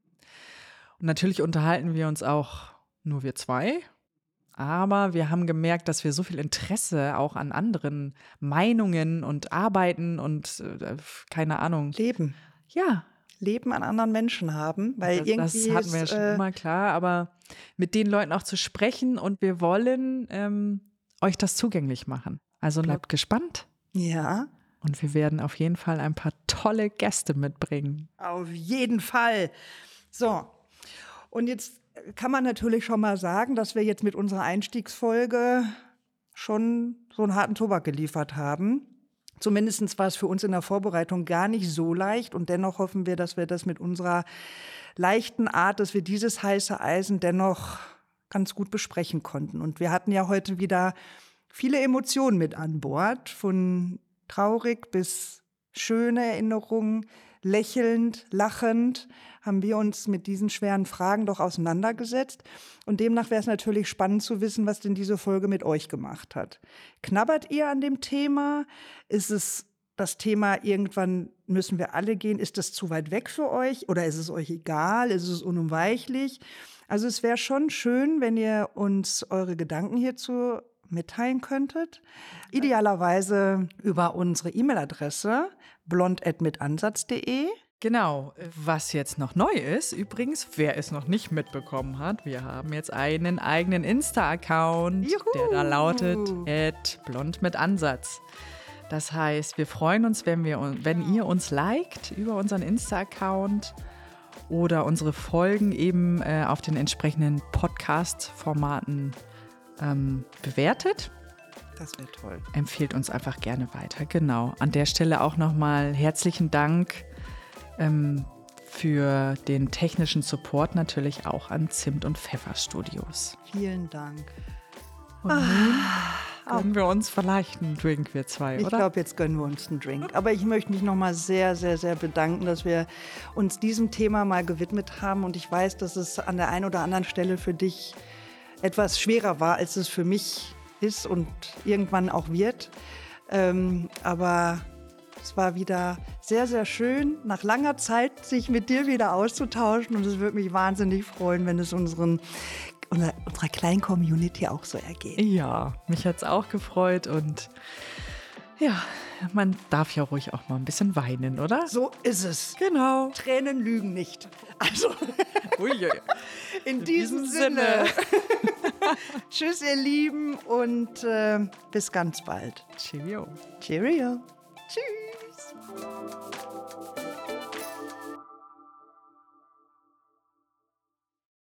Und natürlich unterhalten wir uns auch nur wir zwei. Aber wir haben gemerkt, dass wir so viel Interesse auch an anderen Meinungen und Arbeiten und äh, keine Ahnung. Leben. Ja, Leben an anderen Menschen haben, weil das, irgendwie das hatten wir ja schon äh, immer klar, aber mit den Leuten auch zu sprechen und wir wollen ähm, euch das zugänglich machen. Also bleibt gespannt ja, und wir werden auf jeden Fall ein paar tolle Gäste mitbringen. auf jeden Fall. So, und jetzt kann man natürlich schon mal sagen, dass wir jetzt mit unserer Einstiegsfolge schon so einen harten Tobak geliefert haben. Zumindest war es für uns in der Vorbereitung gar nicht so leicht und dennoch hoffen wir, dass wir das mit unserer leichten Art, dass wir dieses heiße Eisen dennoch ganz gut besprechen konnten. Und wir hatten ja heute wieder viele Emotionen mit an Bord, von traurig bis schöne Erinnerungen, lächelnd, lachend haben wir uns mit diesen schweren Fragen doch auseinandergesetzt. Und demnach wäre es natürlich spannend zu wissen, was denn diese Folge mit euch gemacht hat. Knabbert ihr an dem Thema? Ist es das Thema, irgendwann müssen wir alle gehen? Ist das zu weit weg für euch? Oder ist es euch egal? Ist es unumweichlich? Also es wäre schon schön, wenn ihr uns eure Gedanken hierzu mitteilen könntet. Idealerweise über unsere E-Mail-Adresse blond.mitansatz.de. Genau, was jetzt noch neu ist, übrigens, wer es noch nicht mitbekommen hat, wir haben jetzt einen eigenen Insta-Account, der da lautet blond mit Ansatz. Das heißt, wir freuen uns, wenn, wir, wenn ihr uns liked über unseren Insta-Account oder unsere Folgen eben äh, auf den entsprechenden Podcast-Formaten ähm, bewertet. Das wäre toll. Empfehlt uns einfach gerne weiter. Genau. An der Stelle auch nochmal herzlichen Dank ähm, für den technischen Support natürlich auch an Zimt und Pfeffer Studios. Vielen Dank. Und nun gönnen wir uns vielleicht einen Drink, wir zwei, Ich oder? glaube, jetzt gönnen wir uns einen Drink. Aber ich möchte mich nochmal sehr, sehr, sehr bedanken, dass wir uns diesem Thema mal gewidmet haben. Und ich weiß, dass es an der einen oder anderen Stelle für dich etwas schwerer war, als es für mich ist und irgendwann auch wird. Ähm, aber es war wieder sehr, sehr schön, nach langer Zeit sich mit dir wieder auszutauschen. Und es würde mich wahnsinnig freuen, wenn es unseren, unserer, unserer kleinen Community auch so ergeht. Ja, mich hat es auch gefreut und ja, man darf ja ruhig auch mal ein bisschen weinen, oder? So ist es. Genau. Tränen lügen nicht. Also Ui, in, diesem, Sinne. Tschüss, ihr Lieben, und äh, bis ganz bald. Cheerio. Cheerio. Tschüss.